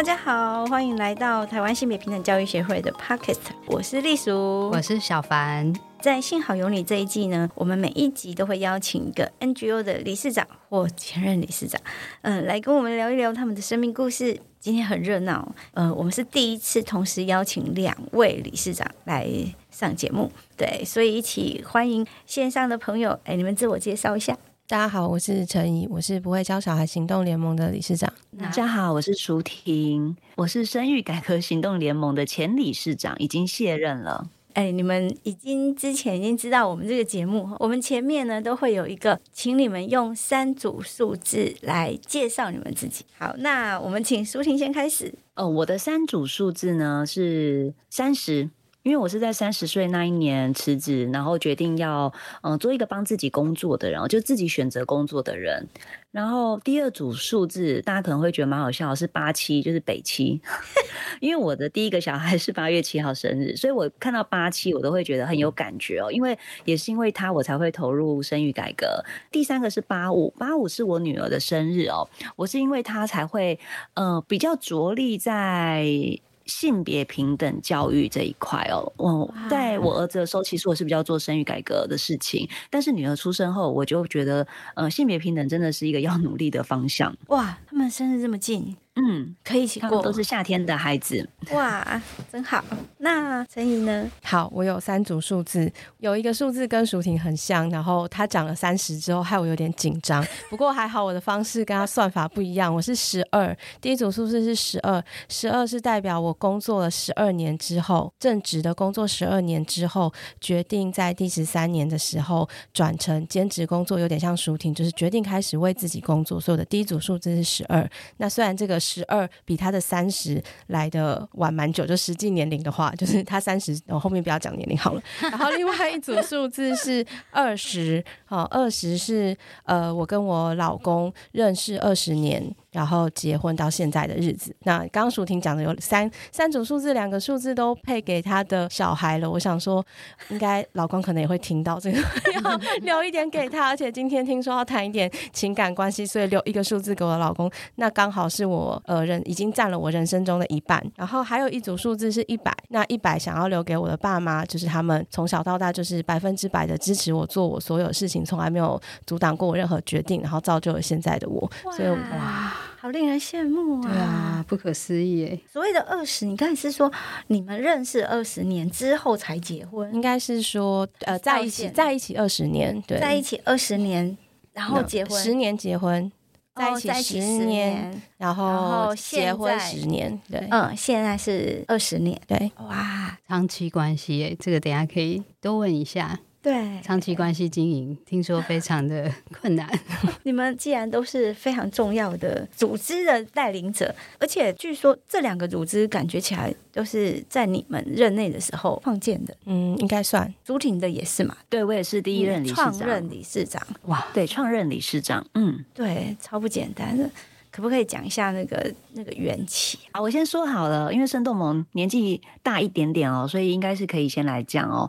大家好，欢迎来到台湾性别平等教育协会的 Pocket，我是丽淑，我是小凡。在幸好有你这一季呢，我们每一集都会邀请一个 NGO 的理事长或前任理事长，嗯、呃，来跟我们聊一聊他们的生命故事。今天很热闹，呃，我们是第一次同时邀请两位理事长来上节目，对，所以一起欢迎线上的朋友，哎，你们自我介绍一下。大家好，我是陈怡，我是不会教小孩行动联盟的理事长。大家好，我是舒婷，我是生育改革行动联盟的前理事长，已经卸任了。哎，你们已经之前已经知道我们这个节目，我们前面呢都会有一个，请你们用三组数字来介绍你们自己。好，那我们请舒婷先开始。哦，我的三组数字呢是三十。因为我是在三十岁那一年辞职，然后决定要嗯做一个帮自己工作的人，就自己选择工作的人。然后第二组数字大家可能会觉得蛮好笑，是八七，就是北七。因为我的第一个小孩是八月七号生日，所以我看到八七我都会觉得很有感觉哦。因为也是因为他，我才会投入生育改革。第三个是八五，八五是我女儿的生日哦，我是因为他才会呃比较着力在。性别平等教育这一块哦，我在我儿子的时候，其实我是比较做生育改革的事情，但是女儿出生后，我就觉得，呃，性别平等真的是一个要努力的方向。哇，他们生日这么近。嗯，可以一起过，都是夏天的孩子，哇，真好。那陈怡呢？好，我有三组数字，有一个数字跟舒婷很像，然后他讲了三十之后，害我有点紧张。不过还好，我的方式跟他算法不一样，我是十二。第一组数字是十二，十二是代表我工作了十二年之后，正职的工作十二年之后，决定在第十三年的时候转成兼职工作，有点像舒婷，就是决定开始为自己工作。所以我的第一组数字是十二。那虽然这个。十二比他的三十来的晚蛮久，就实际年龄的话，就是他三十，我后面不要讲年龄好了。然后另外一组数字是二十，好，二十是呃，我跟我老公认识二十年。然后结婚到现在的日子，那刚刚淑婷讲的有三三组数字，两个数字都配给他的小孩了。我想说，应该老公可能也会听到这个，要留一点给他。而且今天听说要谈一点情感关系，所以留一个数字给我老公，那刚好是我呃人已经占了我人生中的一半。然后还有一组数字是一百，那一百想要留给我的爸妈，就是他们从小到大就是百分之百的支持我做我所有事情，从来没有阻挡过我任何决定，然后造就了现在的我。所以哇。好令人羡慕啊！对啊，不可思议耶！所谓的二十，你刚才是说你们认识二十年之后才结婚？应该是说呃，在一起在一起二十年，对，在一起二十年，然后结婚十年结婚，在一起十年，然后结婚十年，对，嗯，现在是二十年，对，哇，长期关系耶，这个等下可以多问一下。对，长期关系经营听说非常的 困难。你们既然都是非常重要的组织的带领者，而且据说这两个组织感觉起来都是在你们任内的时候创建的。嗯，应该算。朱婷的也是嘛？对，我也是第一任理事长。创任理事长，哇，对，创任理事长，嗯，对，超不简单的。可不可以讲一下那个那个缘起啊？我先说好了，因为生动盟年纪大一点点哦，所以应该是可以先来讲哦。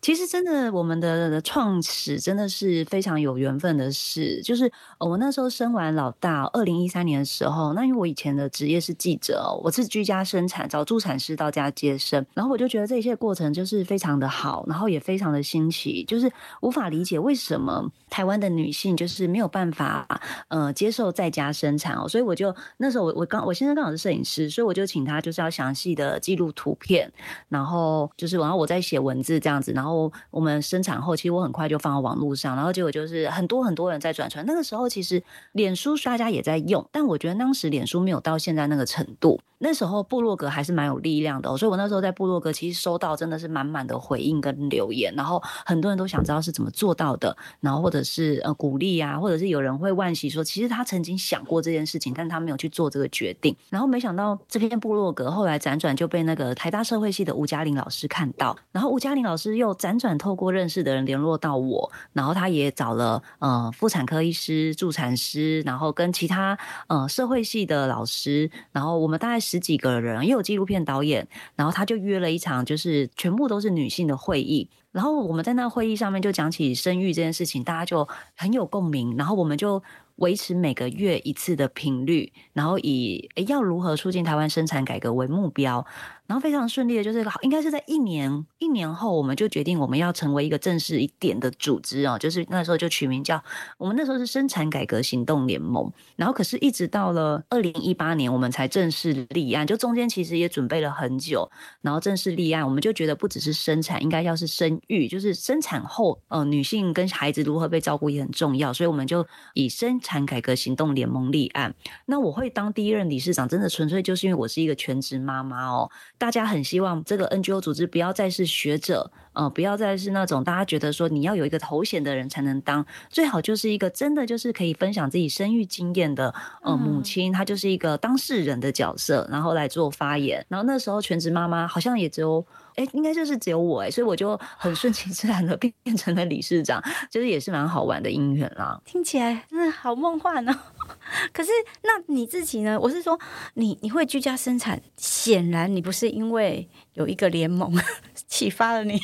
其实真的，我们的创始真的是非常有缘分的事。就是我那时候生完老大，二零一三年的时候，那因为我以前的职业是记者，我是居家生产，找助产师到家接生，然后我就觉得这一切过程就是非常的好，然后也非常的新奇，就是无法理解为什么台湾的女性就是没有办法呃接受在家生产哦。所以我就那时候我我刚我先生刚好是摄影师，所以我就请他就是要详细的记录图片，然后就是然后我在写文字这样子，然后。然后我们生产后，其实我很快就放到网络上，然后结果就是很多很多人在转传。那个时候其实脸书大家也在用，但我觉得当时脸书没有到现在那个程度。那时候部落格还是蛮有力量的，所以我那时候在部落格其实收到真的是满满的回应跟留言，然后很多人都想知道是怎么做到的，然后或者是呃鼓励啊，或者是有人会惋惜说，其实他曾经想过这件事情，但他没有去做这个决定。然后没想到这篇部落格后来辗转就被那个台大社会系的吴嘉玲老师看到，然后吴嘉玲老师又辗转透过认识的人联络到我，然后他也找了呃妇产科医师、助产师，然后跟其他呃社会系的老师，然后我们大概。十几个人，也有纪录片导演，然后他就约了一场，就是全部都是女性的会议。然后我们在那会议上面就讲起生育这件事情，大家就很有共鸣。然后我们就维持每个月一次的频率，然后以要如何促进台湾生产改革为目标。然后非常顺利的，就是应该是在一年一年后，我们就决定我们要成为一个正式一点的组织哦，就是那时候就取名叫我们那时候是生产改革行动联盟。然后可是，一直到了二零一八年，我们才正式立案，就中间其实也准备了很久，然后正式立案，我们就觉得不只是生产，应该要是生育，就是生产后呃女性跟孩子如何被照顾也很重要，所以我们就以生产改革行动联盟立案。那我会当第一任理事长，真的纯粹就是因为我是一个全职妈妈哦。大家很希望这个 NGO 组织不要再是学者，呃，不要再是那种大家觉得说你要有一个头衔的人才能当，最好就是一个真的就是可以分享自己生育经验的呃母亲，她就是一个当事人的角色，然后来做发言。然后那时候全职妈妈好像也只有。哎，应该就是只有我哎，所以我就很顺其自然的变 变成了理事长，就是也是蛮好玩的姻缘啦。听起来真的好梦幻哦。可是那你自己呢？我是说，你你会居家生产，显然你不是因为有一个联盟 启发了你。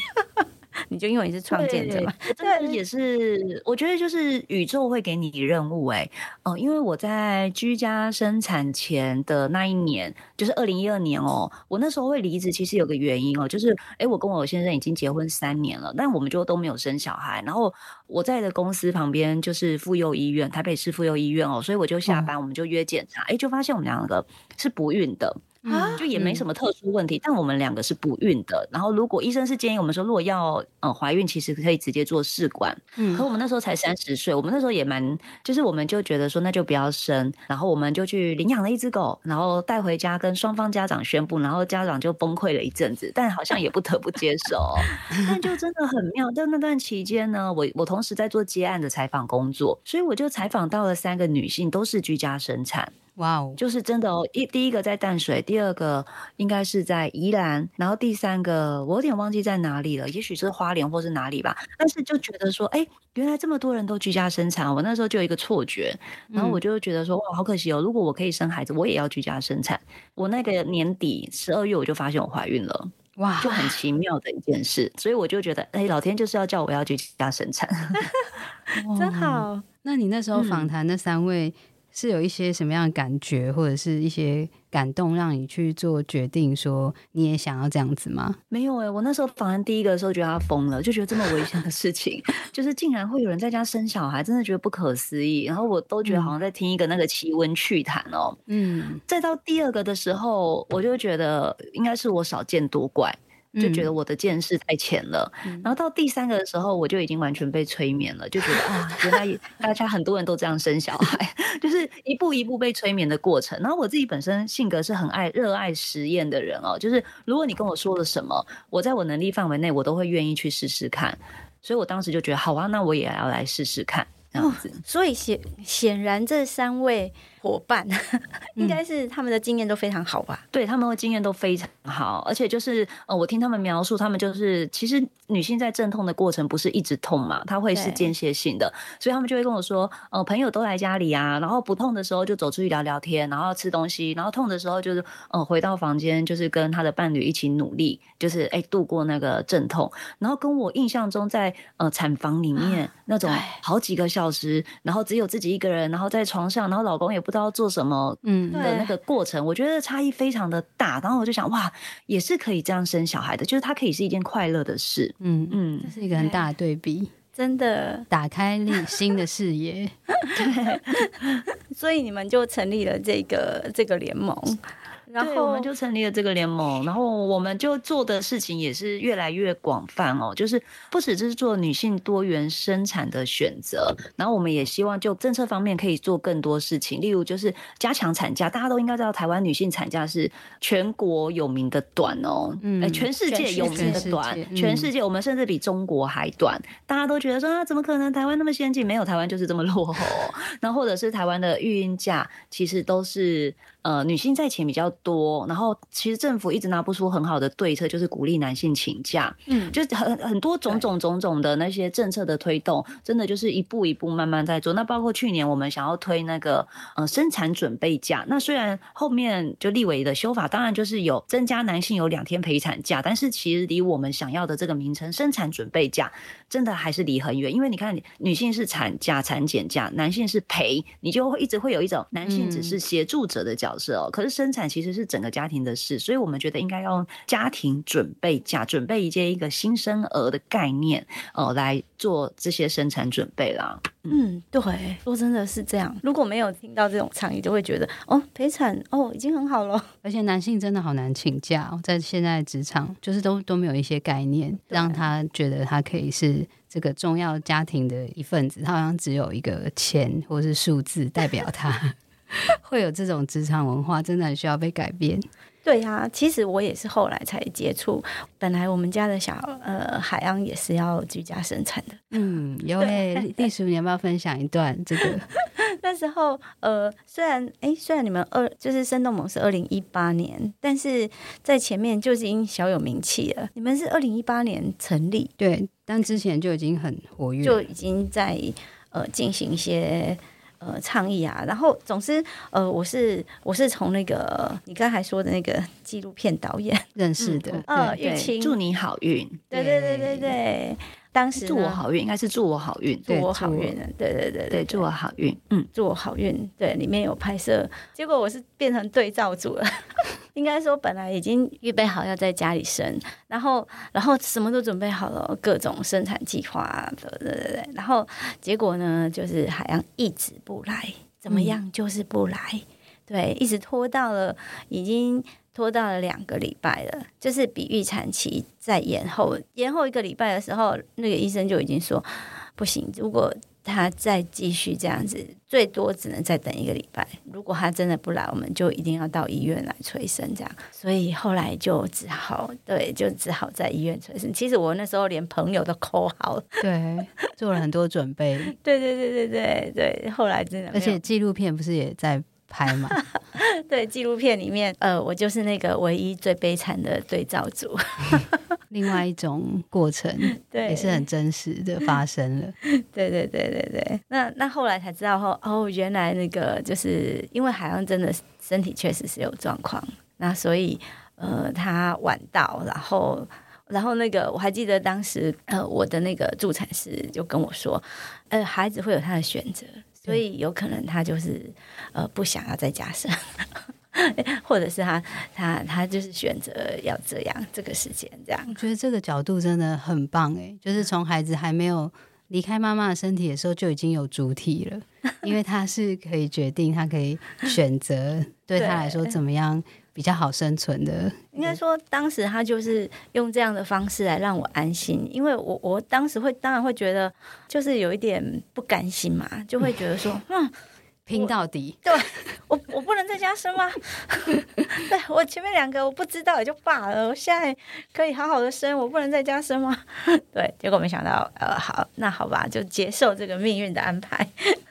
你就因为你是创建者嘛，这 也是我觉得就是宇宙会给你任务哎，哦，因为我在居家生产前的那一年，就是二零一二年哦，我那时候会离职，其实有个原因哦，就是哎，我跟我先生已经结婚三年了，但我们就都没有生小孩，然后我在的公司旁边就是妇幼医院，台北市妇幼医院哦，所以我就下班我们就约检查，哎，就发现我们两个是不孕的。啊，就也没什么特殊问题，嗯、但我们两个是不孕的。然后，如果医生是建议我们说，如果要呃怀孕，其实可以直接做试管。嗯，可我们那时候才三十岁，我们那时候也蛮，就是我们就觉得说，那就不要生。然后我们就去领养了一只狗，然后带回家跟双方家长宣布，然后家长就崩溃了一阵子，但好像也不得不接受。但就真的很妙。在那段期间呢，我我同时在做接案的采访工作，所以我就采访到了三个女性，都是居家生产。哇哦，就是真的哦！一第一个在淡水，第二个应该是在宜兰，然后第三个我有点忘记在哪里了，也许是花莲或是哪里吧。但是就觉得说，哎，原来这么多人都居家生产，我那时候就有一个错觉，然后我就觉得说，哇，好可惜哦！如果我可以生孩子，我也要居家生产。我那个年底十二月我就发现我怀孕了，哇，就很奇妙的一件事，所以我就觉得，哎，老天就是要叫我要居家生产，真好。那你那时候访谈那三位，嗯是有一些什么样的感觉，或者是一些感动，让你去做决定，说你也想要这样子吗？没有哎、欸，我那时候访问第一个的时候，觉得他疯了，就觉得这么危险的事情，就是竟然会有人在家生小孩，真的觉得不可思议。然后我都觉得好像在听一个那个奇闻趣谈哦。嗯，再到第二个的时候，我就觉得应该是我少见多怪。就觉得我的见识太浅了，嗯、然后到第三个的时候，我就已经完全被催眠了，就觉得啊，原来大家很多人都这样生小孩，就是一步一步被催眠的过程。然后我自己本身性格是很爱热爱实验的人哦，就是如果你跟我说了什么，我在我能力范围内，我都会愿意去试试看。所以我当时就觉得好啊，那我也要来试试看。这样子，所以显显然这三位伙伴 应该是他们的经验都非常好吧？嗯、对，他们的经验都非常好，而且就是呃，我听他们描述，他们就是其实女性在阵痛的过程不是一直痛嘛，她会是间歇性的，所以他们就会跟我说，呃，朋友都来家里啊，然后不痛的时候就走出去聊聊天，然后吃东西，然后痛的时候就是呃回到房间，就是跟他的伴侣一起努力，就是哎度过那个阵痛，然后跟我印象中在呃产房里面那种好几个。小时，然后只有自己一个人，然后在床上，然后老公也不知道做什么，嗯的那个过程，我觉得差异非常的大。然后我就想，哇，也是可以这样生小孩的，就是它可以是一件快乐的事。嗯嗯，这是一个很大的对比，真的打开你新的视野。对，所以你们就成立了这个这个联盟。然后我们就成立了这个联盟，然后我们就做的事情也是越来越广泛哦，就是不只是做女性多元生产的选择，然后我们也希望就政策方面可以做更多事情，例如就是加强产假，大家都应该知道台湾女性产假是全国有名的短哦，嗯，全世界有名的短，全世界，全世界我们甚至比中国还短，大家都觉得说啊，怎么可能台湾那么先进？没有，台湾就是这么落后，然后或者是台湾的育婴假其实都是呃女性在前比较。多，然后其实政府一直拿不出很好的对策，就是鼓励男性请假，嗯，就是很很多种种种种的那些政策的推动，真的就是一步一步慢慢在做。那包括去年我们想要推那个呃生产准备假，那虽然后面就立委的修法，当然就是有增加男性有两天陪产假，但是其实离我们想要的这个名称生产准备假，真的还是离很远。因为你看，女性是产假、产检假，男性是陪，你就会一直会有一种男性只是协助者的角色哦。嗯、可是生产其实是整个家庭的事，所以我们觉得应该用家庭准备假，准备一些一个新生儿的概念哦、呃，来做这些生产准备啦。嗯，对，说真的是这样。如果没有听到这种倡议，就会觉得哦，陪产哦已经很好了。而且男性真的好难请假哦，在现在职场就是都都没有一些概念，让他觉得他可以是这个重要家庭的一份子。他好像只有一个钱或是数字代表他，会有这种职场文化，真的很需要被改变。对呀、啊，其实我也是后来才接触。本来我们家的小呃海洋也是要居家生产的。嗯，有诶，隶属你要不要分享一段这个？那时候呃，虽然哎，虽然你们二就是生动萌是二零一八年，但是在前面就已经小有名气了。你们是二零一八年成立，对，但之前就已经很活跃，就已经在呃进行一些。呃，倡议啊，然后总之，呃，我是我是从那个你刚才说的那个纪录片导演。认识的，呃，玉清，祝你好运，对对对对。对。当时祝我好运，应该是祝我好运，祝我好运，对对对对，祝我好运，嗯，祝我好运，对，里面有拍摄，结果我是变成对照组了，应该说本来已经预备好要在家里生，然后然后什么都准备好了，各种生产计划，对对对对，然后结果呢，就是海洋一直不来，怎么样就是不来，嗯、对，一直拖到了已经。拖到了两个礼拜了，就是比预产期再延后，延后一个礼拜的时候，那个医生就已经说不行，如果他再继续这样子，最多只能再等一个礼拜。如果他真的不来，我们就一定要到医院来催生这样。所以后来就只好对，就只好在医院催生。其实我那时候连朋友都 call 好了，对，做了很多准备。对对对对对对，后来真的，而且纪录片不是也在。拍嘛，对，纪录片里面，呃，我就是那个唯一最悲惨的对照组。另外一种过程，对，也是很真实的发生了。对对对对对，那那后来才知道后，哦，原来那个就是因为海洋真的身体确实是有状况，那所以呃，他晚到，然后然后那个我还记得当时呃，我的那个助产师就跟我说，呃，孩子会有他的选择。所以有可能他就是呃不想要再加深，或者是他他他就是选择要这样这个时间这样。我觉得这个角度真的很棒诶，就是从孩子还没有离开妈妈的身体的时候就已经有主体了，因为他是可以决定，他可以选择对他来说怎么样。比较好生存的，应该说，当时他就是用这样的方式来让我安心，因为我我当时会当然会觉得就是有一点不甘心嘛，就会觉得说，嗯，拼到底，对我我不能再加深吗？对我前面两个我不知道也就罢了，我现在可以好好的生，我不能再加深吗？对，结果没想到，呃，好，那好吧，就接受这个命运的安排。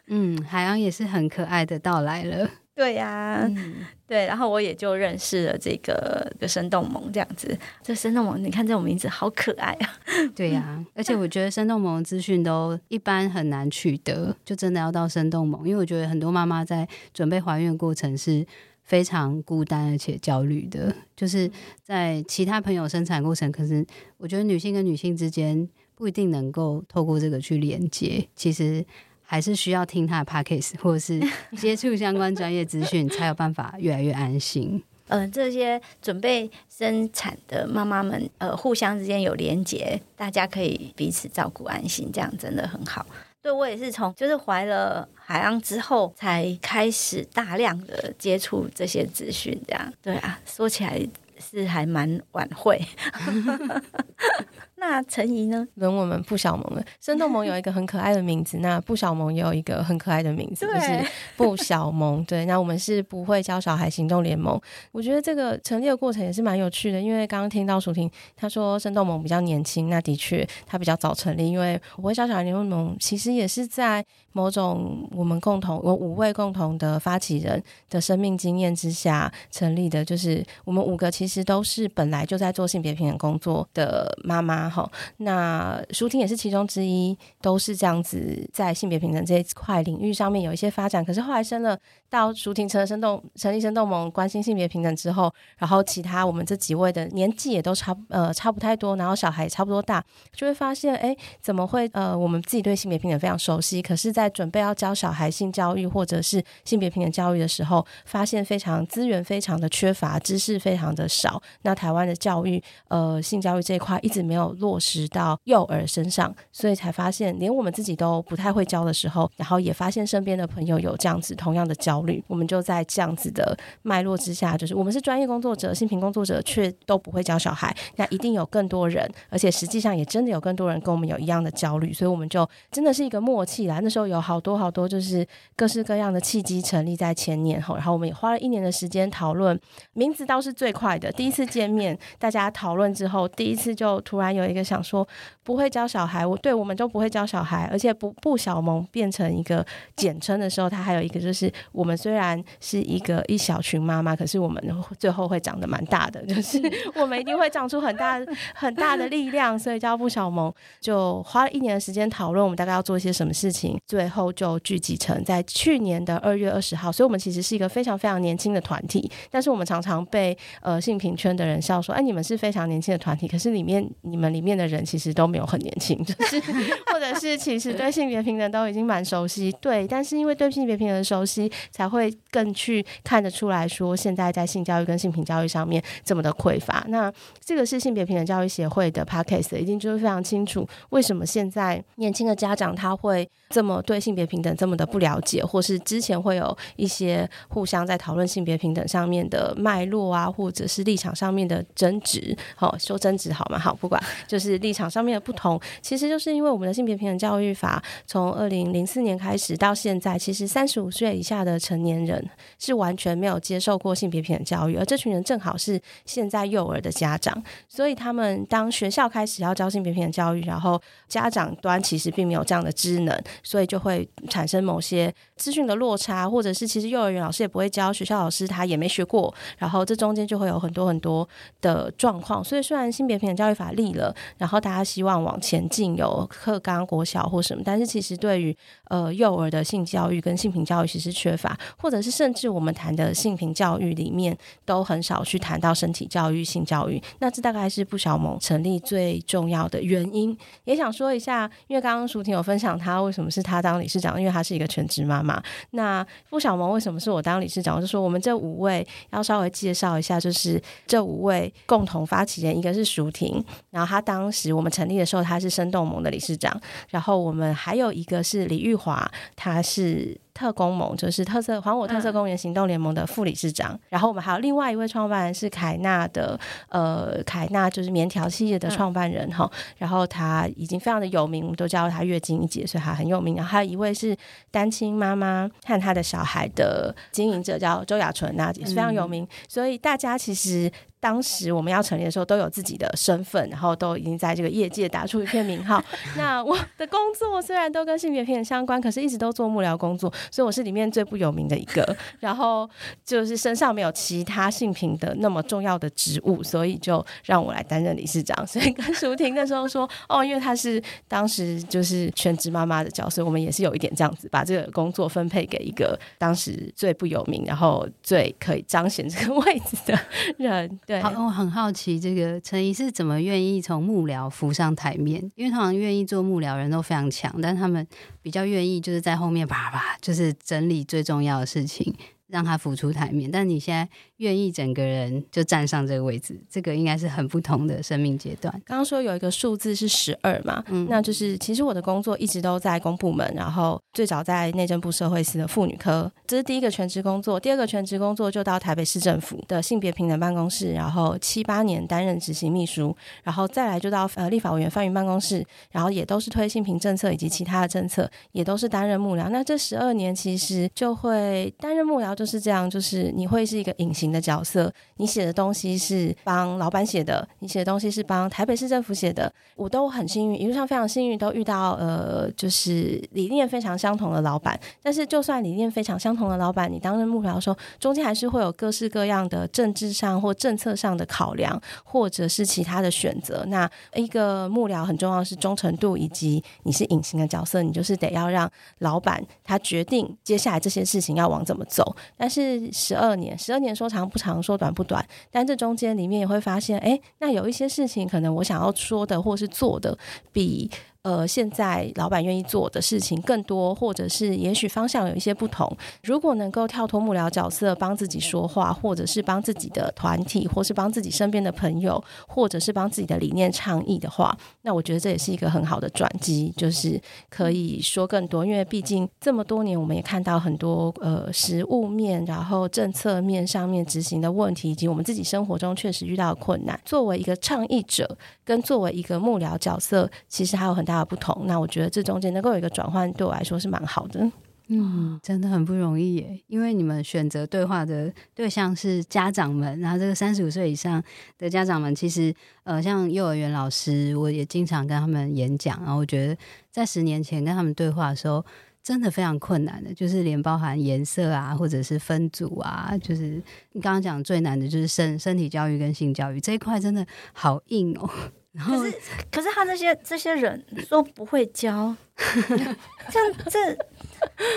嗯，海洋也是很可爱的到来了。对呀、啊，嗯、对，然后我也就认识了这个个生动萌这样子。这生动萌，你看这种名字好可爱啊！对呀、啊，而且我觉得生动萌资讯都一般很难取得，就真的要到生动萌，因为我觉得很多妈妈在准备怀孕的过程是非常孤单而且焦虑的。就是在其他朋友生产过程，可是我觉得女性跟女性之间不一定能够透过这个去连接。其实。还是需要听他的 podcast 或者是接触相关专业资讯，才有办法越来越安心。嗯、呃，这些准备生产的妈妈们，呃，互相之间有连结，大家可以彼此照顾，安心，这样真的很好。对，我也是从就是怀了海洋之后，才开始大量的接触这些资讯，这样。对啊，说起来是还蛮晚会。那陈怡呢？轮我们不小萌了。生动萌有一个很可爱的名字，那不小萌也有一个很可爱的名字，就是不小萌。对，那我们是不会教小孩行动联盟。我觉得这个成立的过程也是蛮有趣的，因为刚刚听到舒婷她说生动萌比较年轻，那的确她比较早成立。因为不会教小孩联盟其实也是在某种我们共同我五位共同的发起人的生命经验之下成立的，就是我们五个其实都是本来就在做性别平等工作的妈妈。好，那舒婷也是其中之一，都是这样子在性别平等这一块领域上面有一些发展。可是后来生了到舒婷成了生动成立生动盟，关心性别平等之后，然后其他我们这几位的年纪也都差呃差不太多，然后小孩也差不多大，就会发现哎，怎么会呃我们自己对性别平等非常熟悉，可是，在准备要教小孩性教育或者是性别平等教育的时候，发现非常资源非常的缺乏，知识非常的少。那台湾的教育呃性教育这一块一直没有。落实到幼儿身上，所以才发现连我们自己都不太会教的时候，然后也发现身边的朋友有这样子同样的焦虑，我们就在这样子的脉络之下，就是我们是专业工作者、性平工作者，却都不会教小孩，那一定有更多人，而且实际上也真的有更多人跟我们有一样的焦虑，所以我们就真的是一个默契啦。那时候有好多好多就是各式各样的契机成立在前年后，然后我们也花了一年的时间讨论，名字倒是最快的，第一次见面大家讨论之后，第一次就突然有一。一个想说不会教小孩，我对我们都不会教小孩，而且不不小萌变成一个简称的时候，他还有一个就是我们虽然是一个一小群妈妈，可是我们最后会长得蛮大的，就是我们一定会长出很大很大的力量，所以叫不小萌。就花了一年的时间讨论，我们大概要做一些什么事情，最后就聚集成在去年的二月二十号，所以我们其实是一个非常非常年轻的团体，但是我们常常被呃性平圈的人笑说，哎，你们是非常年轻的团体，可是里面你们里面。的人其实都没有很年轻，就是或者是其实对性别平等都已经蛮熟悉，对，但是因为对性别平等的熟悉，才会更去看得出来说，现在在性教育跟性平教育上面这么的匮乏。那这个是性别平等教育协会的 podcast，一定就是非常清楚为什么现在年轻的家长他会这么对性别平等这么的不了解，或是之前会有一些互相在讨论性别平等上面的脉络啊，或者是立场上面的争执。好，说争执好吗？好，不管就是。立场上面的不同，其实就是因为我们的性别平等教育法从二零零四年开始到现在，其实三十五岁以下的成年人是完全没有接受过性别平等教育，而这群人正好是现在幼儿的家长，所以他们当学校开始要教性别平等教育，然后家长端其实并没有这样的知能，所以就会产生某些资讯的落差，或者是其实幼儿园老师也不会教，学校老师他也没学过，然后这中间就会有很多很多的状况。所以虽然性别平等教育法立了。然后大家希望往前进，有课纲国小或什么，但是其实对于呃幼儿的性教育跟性平教育其实缺乏，或者是甚至我们谈的性平教育里面都很少去谈到身体教育、性教育。那这大概是不小萌成立最重要的原因。也想说一下，因为刚刚淑婷有分享她为什么是他当理事长，因为他是一个全职妈妈。那付小萌为什么是我当理事长？我就说我们这五位要稍微介绍一下，就是这五位共同发起人，一个是舒婷，然后他当。当时我们成立的时候，他是生动盟的理事长，然后我们还有一个是李玉华，他是。特工盟就是特色还我特色公园行动联盟的副理事长，嗯、然后我们还有另外一位创办人是凯纳的，呃，凯纳就是棉条系列的创办人哈、嗯，然后他已经非常的有名，我们都叫他月经一姐，所以他很有名。然后还有一位是单亲妈妈和他的小孩的经营者，叫周雅纯，那也是非常有名。嗯、所以大家其实当时我们要成立的时候都有自己的身份，然后都已经在这个业界打出一片名号。那我的工作虽然都跟性别平等相关，可是一直都做幕僚工作。所以我是里面最不有名的一个，然后就是身上没有其他性平的那么重要的职务，所以就让我来担任理事长。所以跟淑婷那时候说，哦，因为她是当时就是全职妈妈的角色，我们也是有一点这样子，把这个工作分配给一个当时最不有名，然后最可以彰显这个位置的人。好，我很好奇，这个陈毅是怎么愿意从幕僚浮上台面？因为好像愿意做幕僚人都非常强，但他们比较愿意就是在后面叭叭，就。是整理最重要的事情，让他浮出台面。但你现在愿意整个人就站上这个位置，这个应该是很不同的生命阶段。刚刚说有一个数字是十二嘛，嗯，那就是其实我的工作一直都在公部门，然后最早在内政部社会司的妇女科，这是第一个全职工作。第二个全职工作就到台北市政府的性别平等办公室，然后七八年担任执行秘书，然后再来就到呃立法委员范云办公室，然后也都是推性平政策以及其他的政策，也都是担任幕僚。那这十二年其实就会担任幕僚就就是这样，就是你会是一个隐形的角色，你写的东西是帮老板写的，你写的东西是帮台北市政府写的，我都很幸运，一路上非常幸运，都遇到呃就是理念非常相同的老板。但是就算理念非常相同的老板，你担任幕僚的时候，中间还是会有各式各样的政治上或政策上的考量，或者是其他的选择。那一个幕僚很重要的是忠诚度，以及你是隐形的角色，你就是得要让老板他决定接下来这些事情要往怎么走。但是十二年，十二年说长不长，说短不短，但这中间里面也会发现，哎，那有一些事情可能我想要说的或是做的比。呃，现在老板愿意做的事情更多，或者是也许方向有一些不同。如果能够跳脱幕僚角色，帮自己说话，或者是帮自己的团体，或是帮自己身边的朋友，或者是帮自己的理念倡议的话，那我觉得这也是一个很好的转机，就是可以说更多。因为毕竟这么多年，我们也看到很多呃实物面，然后政策面上面执行的问题，以及我们自己生活中确实遇到的困难。作为一个倡议者，跟作为一个幕僚角色，其实还有很大。大不同，那我觉得这中间能够有一个转换，对我来说是蛮好的。嗯，真的很不容易耶，因为你们选择对话的对象是家长们，然后这个三十五岁以上的家长们，其实呃，像幼儿园老师，我也经常跟他们演讲，然后我觉得在十年前跟他们对话的时候，真的非常困难的，就是连包含颜色啊，或者是分组啊，就是你刚刚讲最难的就是身身体教育跟性教育这一块，真的好硬哦。然后可是，可是他那些这些人说不会教，这样这，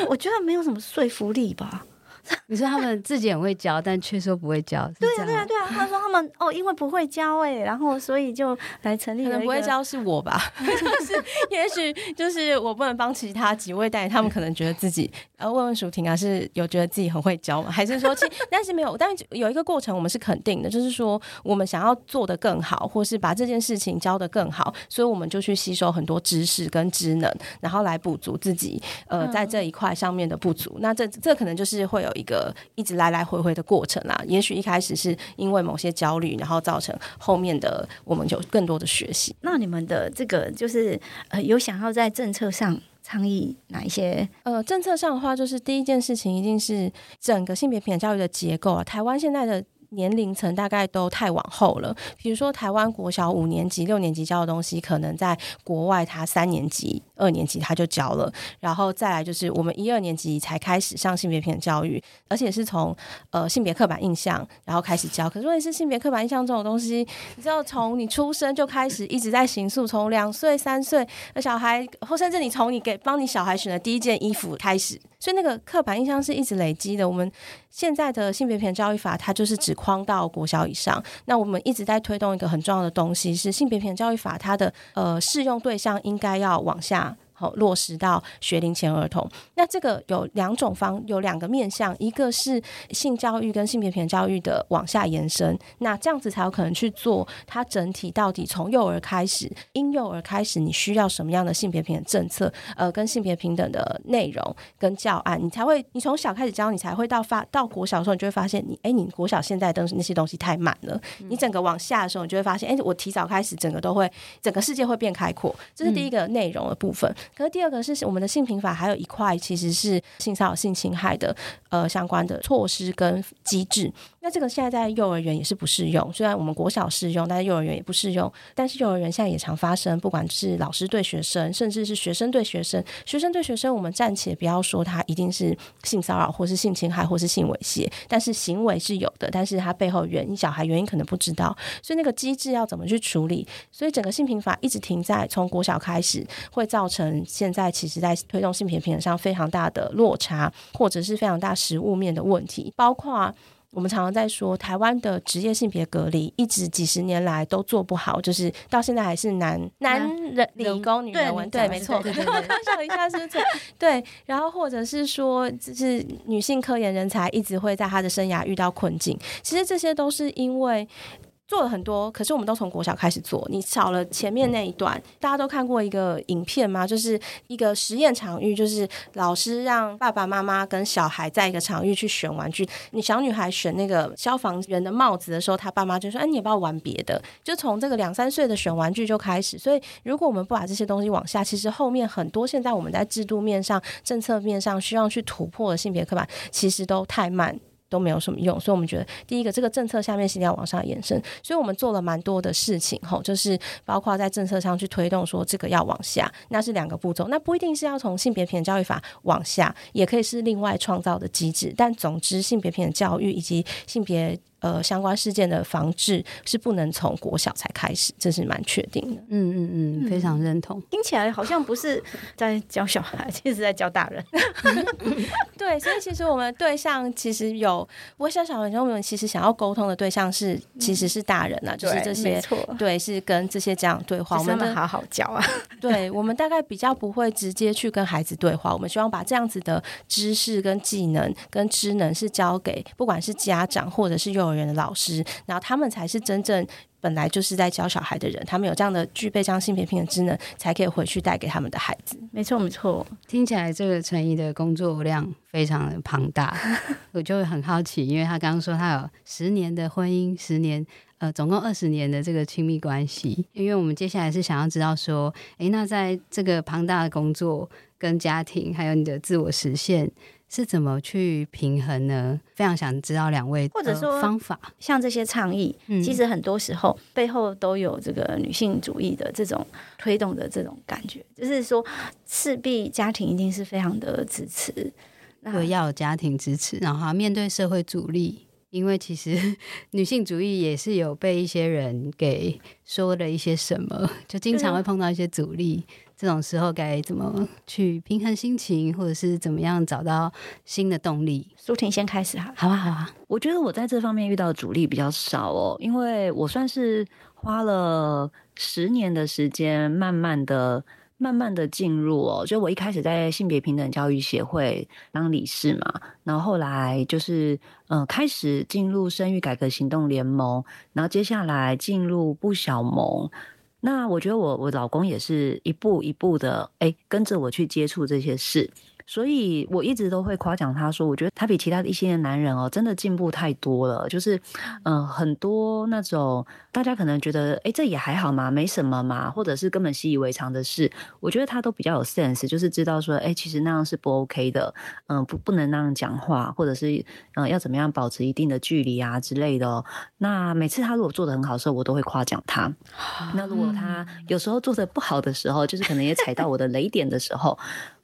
我觉得没有什么说服力吧。你说他们自己很会教，但却说不会教，对啊，对啊，对啊。他说他们哦，因为不会教哎，然后所以就来成立。可能不会教是我吧？就是也许就是我不能帮其他几位代理，他们可能觉得自己呃问问舒婷啊，是有觉得自己很会教吗？还是说其实 但是没有？但是有一个过程我们是肯定的，就是说我们想要做的更好，或是把这件事情教的更好，所以我们就去吸收很多知识跟知能，然后来补足自己呃在这一块上面的不足。嗯、那这这可能就是会有。一个一直来来回回的过程啊，也许一开始是因为某些焦虑，然后造成后面的我们就更多的学习。那你们的这个就是呃，有想要在政策上倡议哪一些？呃，政策上的话，就是第一件事情一定是整个性别平等教育的结构啊。台湾现在的。年龄层大概都太往后了，比如说台湾国小五年级、六年级教的东西，可能在国外他三年级、二年级他就教了，然后再来就是我们一二年级才开始上性别平等教育，而且是从呃性别刻板印象然后开始教。可是问题是性别刻板印象这种东西，你知道从你出生就开始一直在形塑，从两岁、三岁的小孩，或甚至你从你给帮你小孩选的第一件衣服开始。所以那个刻板印象是一直累积的。我们现在的性别平等教育法，它就是只框到国小以上。那我们一直在推动一个很重要的东西，是性别平等教育法它的呃适用对象应该要往下。好，落实到学龄前儿童。那这个有两种方，有两个面向，一个是性教育跟性别平等教育的往下延伸。那这样子才有可能去做它整体到底从幼儿开始，婴幼儿开始，你需要什么样的性别平等政策？呃，跟性别平等的内容跟教案，你才会，你从小开始教，你才会到发到国小的时候，你就会发现你，你哎，你国小现在的那些东西太满了。你整个往下的时候，你就会发现，哎，我提早开始，整个都会，整个世界会变开阔。这是第一个内容的部分。可是第二个是我们的性平法，还有一块其实是性骚扰、性侵害的呃相关的措施跟机制。那这个现在在幼儿园也是不适用，虽然我们国小适用，但是幼儿园也不适用。但是幼儿园现在也常发生，不管是老师对学生，甚至是学生对学生，学生对学生，我们暂且不要说他一定是性骚扰，或是性侵害，或是性猥亵，但是行为是有的，但是他背后原因，小孩原因可能不知道，所以那个机制要怎么去处理？所以整个性平法一直停在从国小开始，会造成现在其实在推动性平平上非常大的落差，或者是非常大实物面的问题，包括。我们常常在说，台湾的职业性别隔离一直几十年来都做不好，就是到现在还是男男人理工女人文，对，没错。我刚想一下是不是？对，然后或者是说，就是女性科研人才一直会在她的生涯遇到困境，其实这些都是因为。做了很多，可是我们都从国小开始做。你少了前面那一段，大家都看过一个影片吗？就是一个实验场域，就是老师让爸爸妈妈跟小孩在一个场域去选玩具。你小女孩选那个消防员的帽子的时候，她爸妈就说：“哎，你也不要玩别的。”就从这个两三岁的选玩具就开始。所以，如果我们不把这些东西往下，其实后面很多现在我们在制度面上、政策面上需要去突破的性别刻板，其实都太慢。都没有什么用，所以我们觉得第一个，这个政策下面是一定要往上延伸，所以我们做了蛮多的事情，吼，就是包括在政策上去推动说这个要往下，那是两个步骤，那不一定是要从性别平等教育法往下，也可以是另外创造的机制，但总之性别平等教育以及性别。呃，相关事件的防治是不能从国小才开始，这是蛮确定的。嗯嗯嗯，非常认同。听起来好像不是在教小孩，其实在教大人。对，所以其实我们对象其实有，我想小朋友们其实想要沟通的对象是，其实是大人啊，就是这些，对，是跟这些家长对话。我们好好教啊。对，我们大概比较不会直接去跟孩子对话，我们希望把这样子的知识跟技能跟知能是交给不管是家长或者是幼儿园的老师，然后他们才是真正本来就是在教小孩的人，他们有这样的具备这样性别平等知能，才可以回去带给他们的孩子。没错，没错，听起来这个陈怡的工作量非常的庞大，我就会很好奇，因为他刚刚说他有十年的婚姻，十年呃，总共二十年的这个亲密关系。因为我们接下来是想要知道说，诶，那在这个庞大的工作跟家庭，还有你的自我实现。是怎么去平衡呢？非常想知道两位或者说方法，像这些倡议，嗯、其实很多时候背后都有这个女性主义的这种推动的这种感觉，就是说势必家庭一定是非常的支持，对，要有家庭支持，然后面对社会阻力，因为其实 女性主义也是有被一些人给说了一些什么，就经常会碰到一些阻力。这种时候该怎么去平衡心情，或者是怎么样找到新的动力？舒婷先开始哈，好啊，好啊。我觉得我在这方面遇到的阻力比较少哦，因为我算是花了十年的时间，慢慢的、慢慢的进入哦。就我一开始在性别平等教育协会当理事嘛，然后后来就是嗯、呃，开始进入生育改革行动联盟，然后接下来进入不小盟。那我觉得我我老公也是一步一步的，哎，跟着我去接触这些事。所以我一直都会夸奖他说，我觉得他比其他的一些男人哦，真的进步太多了。就是，嗯、呃，很多那种大家可能觉得，哎，这也还好嘛，没什么嘛，或者是根本习以为常的事，我觉得他都比较有 sense，就是知道说，哎，其实那样是不 OK 的，嗯、呃，不不能那样讲话，或者是，嗯、呃，要怎么样保持一定的距离啊之类的、哦。那每次他如果做的很好的时候，我都会夸奖他。那如果他有时候做的不好的时候，就是可能也踩到我的雷点的时候。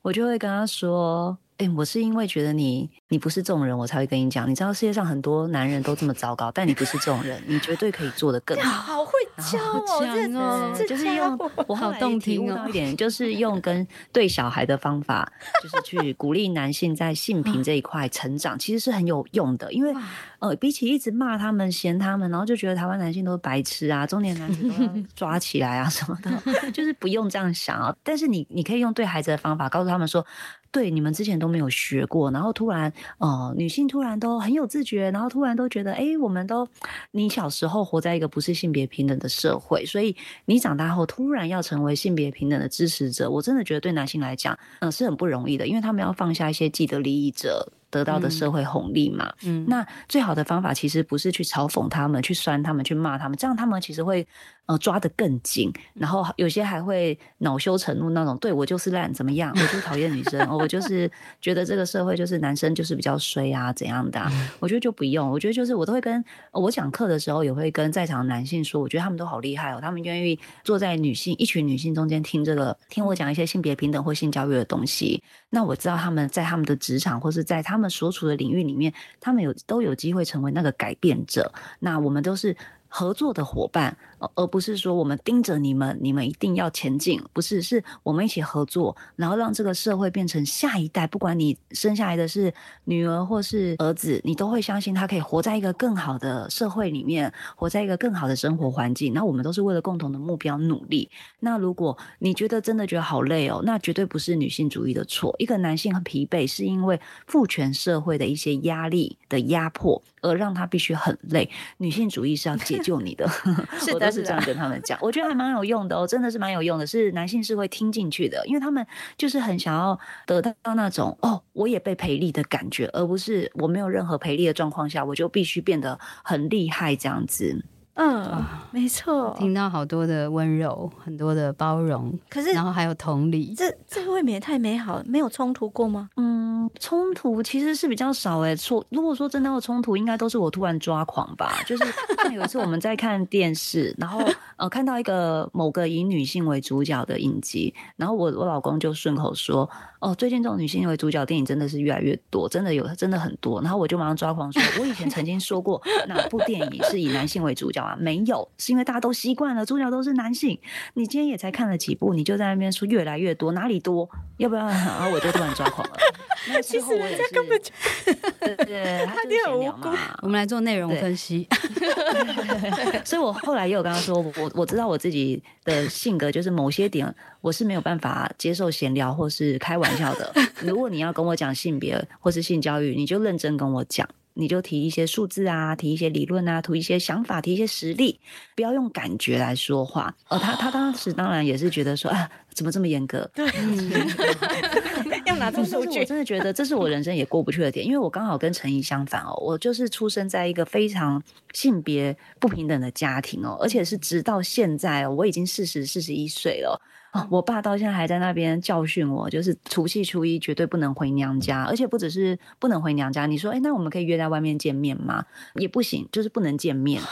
我就会跟他说：“哎、我是因为觉得你你不是这种人，我才会跟你讲。你知道世界上很多男人都这么糟糕，但你不是这种人，你绝对可以做得更好。”教哦，这就是用我好动听哦一点，就是用跟对小孩的方法，就是去鼓励男性在性平这一块成长，其实是很有用的。因为呃，比起一直骂他们、嫌他们，然后就觉得台湾男性都是白痴啊，中年男子都要 抓起来啊什么的，就是不用这样想啊。但是你你可以用对孩子的方法，告诉他们说。对，你们之前都没有学过，然后突然，呃，女性突然都很有自觉，然后突然都觉得，哎，我们都，你小时候活在一个不是性别平等的社会，所以你长大后突然要成为性别平等的支持者，我真的觉得对男性来讲，嗯、呃，是很不容易的，因为他们要放下一些既得利益者。得到的社会红利嘛，嗯，那最好的方法其实不是去嘲讽他们、去酸他们、去骂他们，这样他们其实会呃抓得更紧，然后有些还会恼羞成怒那种。对，我就是烂，怎么样？我就讨厌女生，我就是觉得这个社会就是男生就是比较衰啊，怎样的啊？我觉得就不用。我觉得就是我都会跟我讲课的时候，也会跟在场的男性说，我觉得他们都好厉害哦，他们愿意坐在女性一群女性中间听这个，听我讲一些性别平等或性教育的东西。那我知道他们在他们的职场或是在。他们所处的领域里面，他们有都有机会成为那个改变者。那我们都是合作的伙伴，而不是说我们盯着你们，你们一定要前进，不是，是我们一起合作，然后让这个社会变成下一代，不管你生下来的是女儿或是儿子，你都会相信他可以活在一个更好的社会里面，活在一个更好的生活环境。那我们都是为了共同的目标努力。那如果你觉得真的觉得好累哦，那绝对不是女性主义的错。一个男性很疲惫，是因为父权社会的一些压力的压迫，而让他必须很累。女性主义是要解救你的，我都是这样跟他们讲。我觉得还蛮有用的哦，真的是蛮有用的。是男性是会听进去的，因为他们就是很想要得到那种哦，我也被培力的感觉，而不是我没有任何培力的状况下，我就必须变得很厉害这样子。嗯，没错，听到好多的温柔，很多的包容，可是然后还有同理，这这未免也太美好了，没有冲突过吗？嗯，冲突其实是比较少诶。说如果说真的有冲突，应该都是我突然抓狂吧。就是像有一次我们在看电视，然后 呃看到一个某个以女性为主角的影集，然后我我老公就顺口说。哦，最近这种女性为主角电影真的是越来越多，真的有，真的很多。然后我就马上抓狂说，我以前曾经说过哪部电影是以男性为主角啊？没有，是因为大家都习惯了，主角都是男性。你今天也才看了几部，你就在那边说越来越多，哪里多？要不要？然后我就突然抓狂了。那之后我也是，根本就对对对，他就是闲聊嘛。我们来做内容分析。所以我后来也有跟他说，我我知道我自己的性格就是某些点我是没有办法接受闲聊或是开玩笑的。如果你要跟我讲性别或是性教育，你就认真跟我讲，你就提一些数字啊，提一些理论啊，提一些想法，提一些实例，不要用感觉来说话。哦他他当时当然也是觉得说啊，怎么这么严格？对，要拿出数据。我真的觉得这是我人生也过不去的点，因为我刚好跟陈怡相反哦，我就是出生在一个非常性别不平等的家庭哦，而且是直到现在，哦我已经四十四十一岁了。哦，我爸到现在还在那边教训我，就是除夕初一绝对不能回娘家，而且不只是不能回娘家。你说，哎、欸，那我们可以约在外面见面吗？也不行，就是不能见面，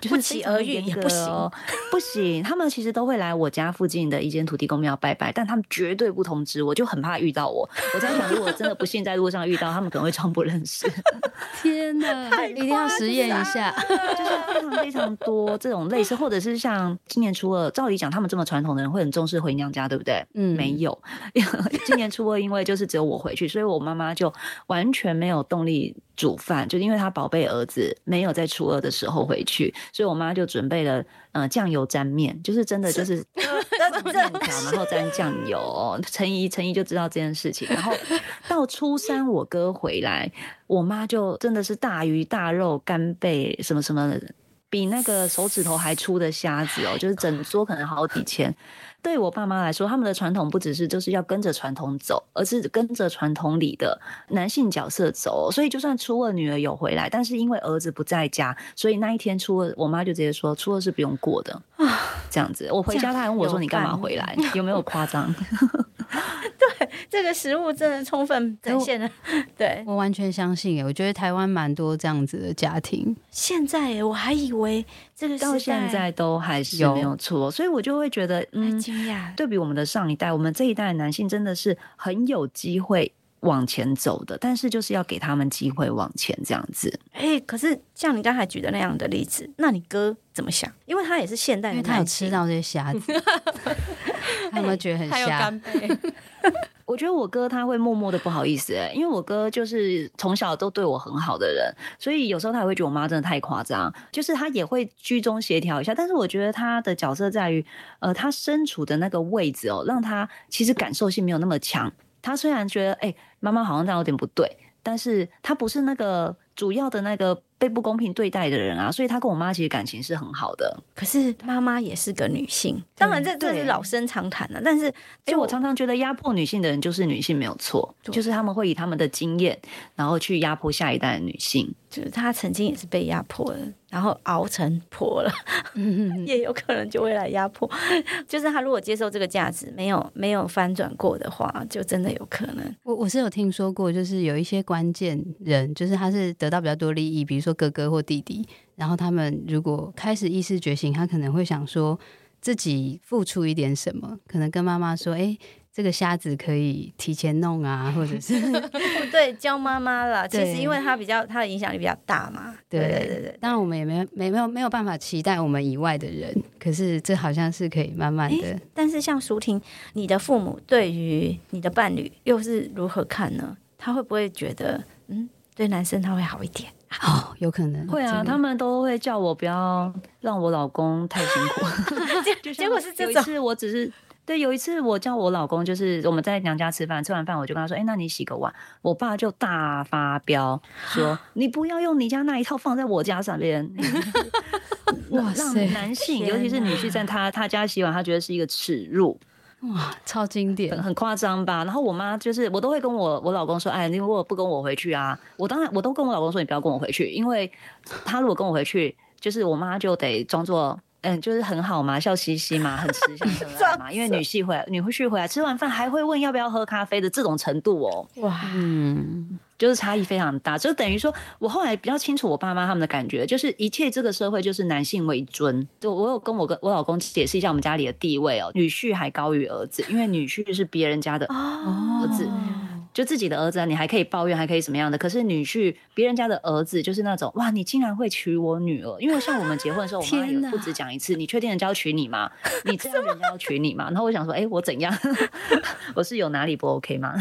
就是、不期而遇也不行，不行。他们其实都会来我家附近的一间土地公庙拜拜，但他们绝对不通知我，就很怕遇到我。我在想，如果真的不幸在路上遇到，他们可能会装不认识。天哪，一定要实验一下，就是非常非常多这种类似，或者是像今年初二，照理讲，他们这么传统的人会很重视回娘家，对不对？嗯，没有。今年初二，因为就是只有我回去，所以我妈妈就完全没有动力煮饭，就因为她宝贝儿子没有在初二的时候回去，所以我妈就准备了呃酱油沾面，就是真的就是 面条，然后沾酱油。陈怡陈怡就知道这件事情，然后到初三我哥回来，我妈就真的是大鱼大肉、干贝什么什么的。比那个手指头还粗的虾子哦，就是整桌可能好几千。对我爸妈来说，他们的传统不只是就是要跟着传统走，而是跟着传统里的男性角色走。所以就算初二女儿有回来，但是因为儿子不在家，所以那一天初二，我妈就直接说初二是不用过的啊。这样子，我回家，她还问我说：“你干嘛回来？有没有 夸张？” 对，这个食物真的充分展现了。对，我完全相信。我觉得台湾蛮多这样子的家庭。现在我还以为这个到现在都还是没有错，所以我就会觉得，嗯，惊讶。对比我们的上一代，我们这一代的男性真的是很有机会往前走的，但是就是要给他们机会往前这样子。哎，可是像你刚才举的那样的例子，那你哥怎么想？因为他也是现代人，他有吃到这些虾子。他有没有觉得很 香？我觉得我哥他会默默的不好意思哎、欸，因为我哥就是从小都对我很好的人，所以有时候他也会觉得我妈真的太夸张，就是他也会居中协调一下。但是我觉得他的角色在于，呃，他身处的那个位置哦，让他其实感受性没有那么强。他虽然觉得哎，妈妈好像这样有点不对，但是她不是那个主要的那个。被不公平对待的人啊，所以她跟我妈其实感情是很好的。可是妈妈也是个女性，当然这这是老生常谈了。但是，哎我常常觉得压迫女性的人就是女性没有错，就是他们会以他们的经验，然后去压迫下一代的女性。就是他曾经也是被压迫的，然后熬成婆了，也有可能就会来压迫。就是他如果接受这个价值，没有没有翻转过的话，就真的有可能。我我是有听说过，就是有一些关键人，就是他是得到比较多利益，比如说。说哥哥或弟弟，然后他们如果开始意识觉醒，他可能会想说自己付出一点什么，可能跟妈妈说：“哎，这个虾子可以提前弄啊，或者是对教妈妈啦。其实因为他比较他的影响力比较大嘛。对对对对。当然我们也没没没有没有办法期待我们以外的人，可是这好像是可以慢慢的。但是像舒婷，你的父母对于你的伴侣又是如何看呢？他会不会觉得嗯，对男生他会好一点？哦，有可能会啊，他们都会叫我不要让我老公太辛苦。结果是这种，有一次我只是。对，有一次我叫我老公，就是我们在娘家吃饭，吃完饭我就跟他说：“哎，那你洗个碗。”我爸就大发飙说：“你不要用你家那一套放在我家上面。”哇塞！让男性，尤其是女婿，在他他家洗碗，他觉得是一个耻辱。哇，超经典，很，很夸张吧？然后我妈就是，我都会跟我我老公说：“哎，你如果不跟我回去啊，我当然我都跟我老公说，你不要跟我回去，因为他如果跟我回去，就是我妈就得装作。”嗯，就是很好嘛，笑嘻嘻嘛，很慈祥 嘛。因为女婿回来，女婿回来吃完饭还会问要不要喝咖啡的这种程度哦。哇，嗯，就是差异非常大，就等于说我后来比较清楚我爸妈他们的感觉，就是一切这个社会就是男性为尊。就我有跟我跟我老公解释一下我们家里的地位哦，女婿还高于儿子，因为女婿是别人家的儿子。哦就自己的儿子，啊你还可以抱怨，还可以什么样的？可是女婿，别人家的儿子，就是那种哇，你竟然会娶我女儿？因为像我们结婚的时候，我妈也不止讲一次，你确定人家要娶你吗？你知道人家要娶你吗？然后我想说，哎、欸，我怎样？我是有哪里不 OK 吗？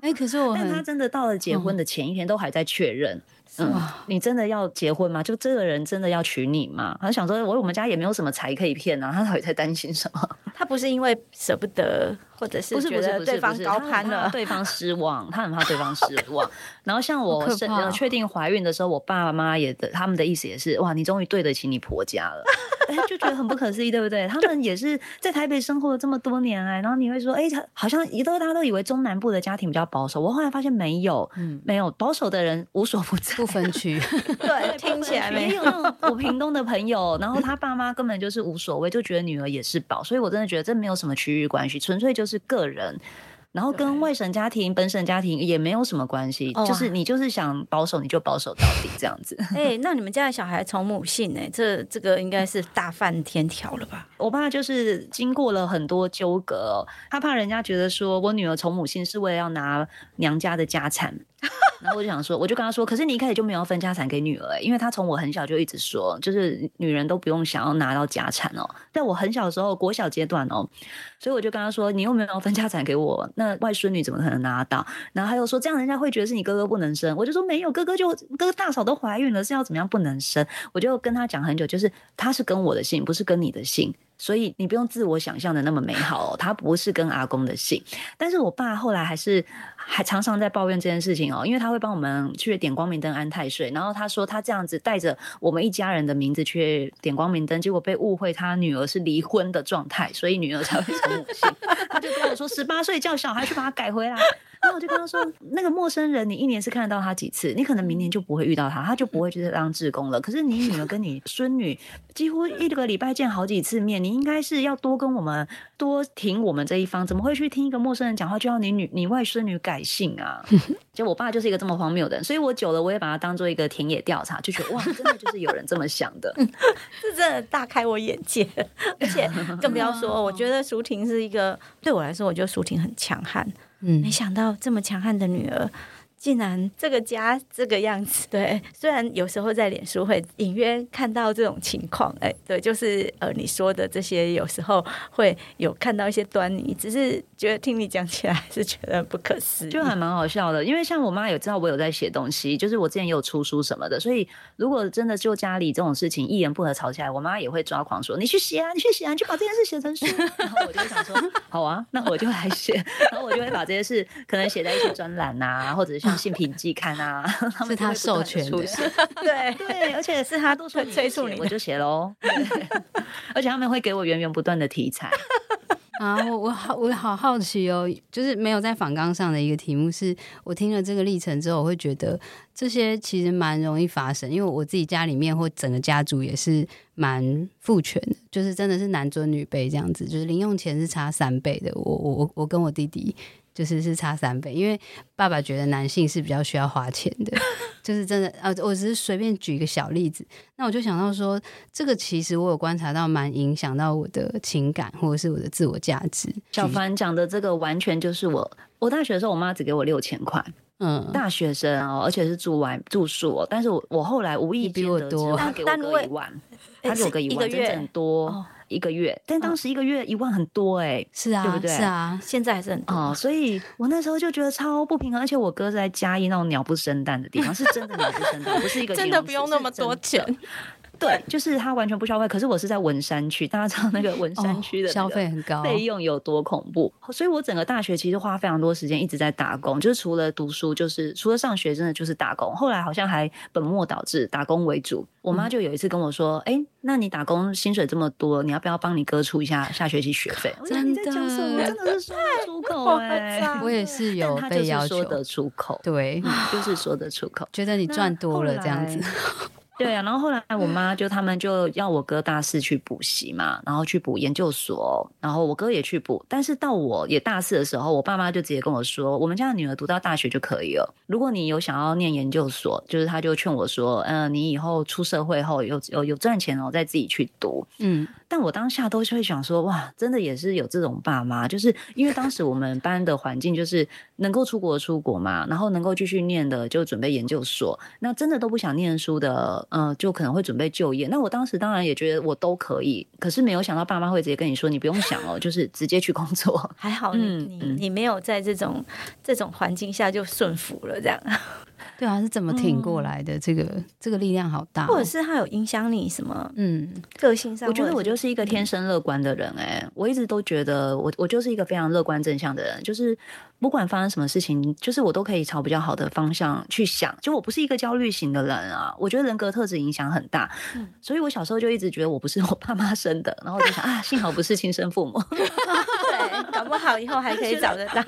哎、欸，可是我，但他真的到了结婚的前一天，都还在确认。嗯，你真的要结婚吗？就这个人真的要娶你吗？他想说，我我们家也没有什么财可以骗啊，他到底在担心什么？他不是因为舍不得。或者是觉得对方高攀了，对方失望，他很怕对方失望。然后像我是确定怀孕的时候，我爸妈也的他们的意思也是哇，你终于对得起你婆家了，哎，就觉得很不可思议，对不对？他们也是在台北生活了这么多年哎，然后你会说哎，好像一都大家都以为中南部的家庭比较保守，我后来发现没有，嗯，没有保守的人无所不在，不分区，对，听起来没有那种我屏东的朋友，然后他爸妈根本就是无所谓，就觉得女儿也是宝，所以我真的觉得这没有什么区域关系，纯粹就是个人。然后跟外省家庭、本省家庭也没有什么关系，就是你就是想保守，你就保守到底这样子。哎、欸，那你们家的小孩从母姓哎，这这个应该是大犯天条了吧？我爸就是经过了很多纠葛哦，他怕人家觉得说我女儿从母姓是为了要拿娘家的家产。然后我就想说，我就跟他说，可是你一开始就没有分家产给女儿，因为他从我很小就一直说，就是女人都不用想要拿到家产哦。在我很小的时候，国小阶段哦，所以我就跟他说，你又没有分家产给我，那外孙女怎么可能拿到？然后他又说，这样人家会觉得是你哥哥不能生。我就说没有，哥哥就哥哥大嫂都怀孕了，是要怎么样不能生？我就跟他讲很久，就是他是跟我的姓，不是跟你的姓。所以你不用自我想象的那么美好哦，他不是跟阿公的姓，但是我爸后来还是还常常在抱怨这件事情哦，因为他会帮我们去点光明灯安太岁，然后他说他这样子带着我们一家人的名字去点光明灯，结果被误会他女儿是离婚的状态，所以女儿才会成母姓，他就跟我说十八岁叫小孩去把他改回来。然后我就跟他说，那个陌生人，你一年是看得到他几次？你可能明年就不会遇到他，他就不会就是当志工了。可是你女儿跟你孙女几乎一个礼拜见好几次面，你应该是要多跟我们多听我们这一方，怎么会去听一个陌生人讲话就要你女你外孙女改姓啊？就我爸就是一个这么荒谬的人，所以我久了我也把他当做一个田野调查，就觉得哇，真的就是有人这么想的，这真的大开我眼界。而且更不要说，我觉得淑婷是一个对我来说，我觉得淑婷很强悍。嗯，没想到这么强悍的女儿。竟然这个家这个样子，对，虽然有时候在脸书会隐约看到这种情况，哎，对，就是呃你说的这些，有时候会有看到一些端倪，只是觉得听你讲起来是觉得不可思议，就还蛮好笑的。因为像我妈也知道我有在写东西，就是我之前也有出书什么的，所以如果真的就家里这种事情一言不合吵起来，我妈也会抓狂说：“你去写啊，你去写啊，你去把这件事写成书。”然后我就会想说：“好啊，那我就来写。”然后我就会把这些事可能写在一些专栏啊，或者是像。性品季刊啊，他们是他授权的，对对，而且是他都说催促你，我就写喽。而且他们会给我源源不断的题材啊，我我好我好好奇哦，就是没有在访纲上的一个题目，是我听了这个历程之后，我会觉得这些其实蛮容易发生，因为我自己家里面或整个家族也是蛮父权的，就是真的是男尊女卑这样子，就是零用钱是差三倍的，我我我我跟我弟弟。就是是差三倍，因为爸爸觉得男性是比较需要花钱的，就是真的啊，我只是随便举一个小例子，那我就想到说，这个其实我有观察到，蛮影响到我的情感或者是我的自我价值。小凡讲的这个完全就是我，我大学的时候，我妈只给我六千块。嗯，大学生哦，而且是住外住宿哦。但是我我后来无意间得知，他给我个一万，他给我个一万，整整多一个月。但当时一个月一万很多哎，是啊，对不对？是啊，现在还是很多。哦，所以我那时候就觉得超不平衡。而且我哥是在嘉义那种鸟不生蛋的地方，是真的鸟不生蛋，不是一个 真的不用那么多钱。对，就是他完全不消费，可是我是在文山区，大家知道那个文山区的消费很高，费用有多恐怖，所以我整个大学其实花非常多时间一直在打工，就是除了读书，就是除了上学，真的就是打工。后来好像还本末倒置，打工为主。我妈就有一次跟我说：“哎、嗯，那你打工薪水这么多，你要不要帮你哥出一下下学期学费？”真的，真的是说得出口 哎、欸，我也是有 被要求，说得出口，对，就是说得出口，觉得你赚多了这样子。对啊，然后后来我妈就他们就要我哥大四去补习嘛，然后去补研究所，然后我哥也去补。但是到我也大四的时候，我爸妈就直接跟我说，我们家的女儿读到大学就可以了。如果你有想要念研究所，就是他就劝我说，嗯、你以后出社会后有有有赚钱哦，再自己去读。嗯，但我当下都会想说，哇，真的也是有这种爸妈，就是因为当时我们班的环境就是能够出国出国嘛，然后能够继续念的就准备研究所，那真的都不想念书的。嗯、呃，就可能会准备就业。那我当时当然也觉得我都可以，可是没有想到爸妈会直接跟你说，你不用想哦，就是直接去工作。还好你、嗯、你你没有在这种这种环境下就顺服了，这样。对啊，是怎么挺过来的？嗯、这个这个力量好大、哦，或者是他有影响你什么？嗯，个性上，我觉得我就是一个天生乐观的人、欸。哎、嗯，我一直都觉得我我就是一个非常乐观正向的人，就是不管发生什么事情，就是我都可以朝比较好的方向去想。就我不是一个焦虑型的人啊，我觉得人格特质影响很大。嗯，所以我小时候就一直觉得我不是我爸妈生的，然后我就想啊，幸好不是亲生父母。对，搞不好以后还可以找得到。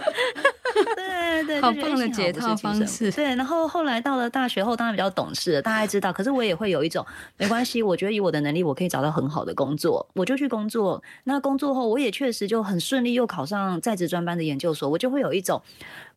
对对，好棒的解套方式。对，然后后来到了大学后，当然比较懂事，大家知道。可是我也会有一种没关系，我觉得以我的能力，我可以找到很好的工作，我就去工作。那工作后，我也确实就很顺利，又考上在职专班的研究所，我就会有一种。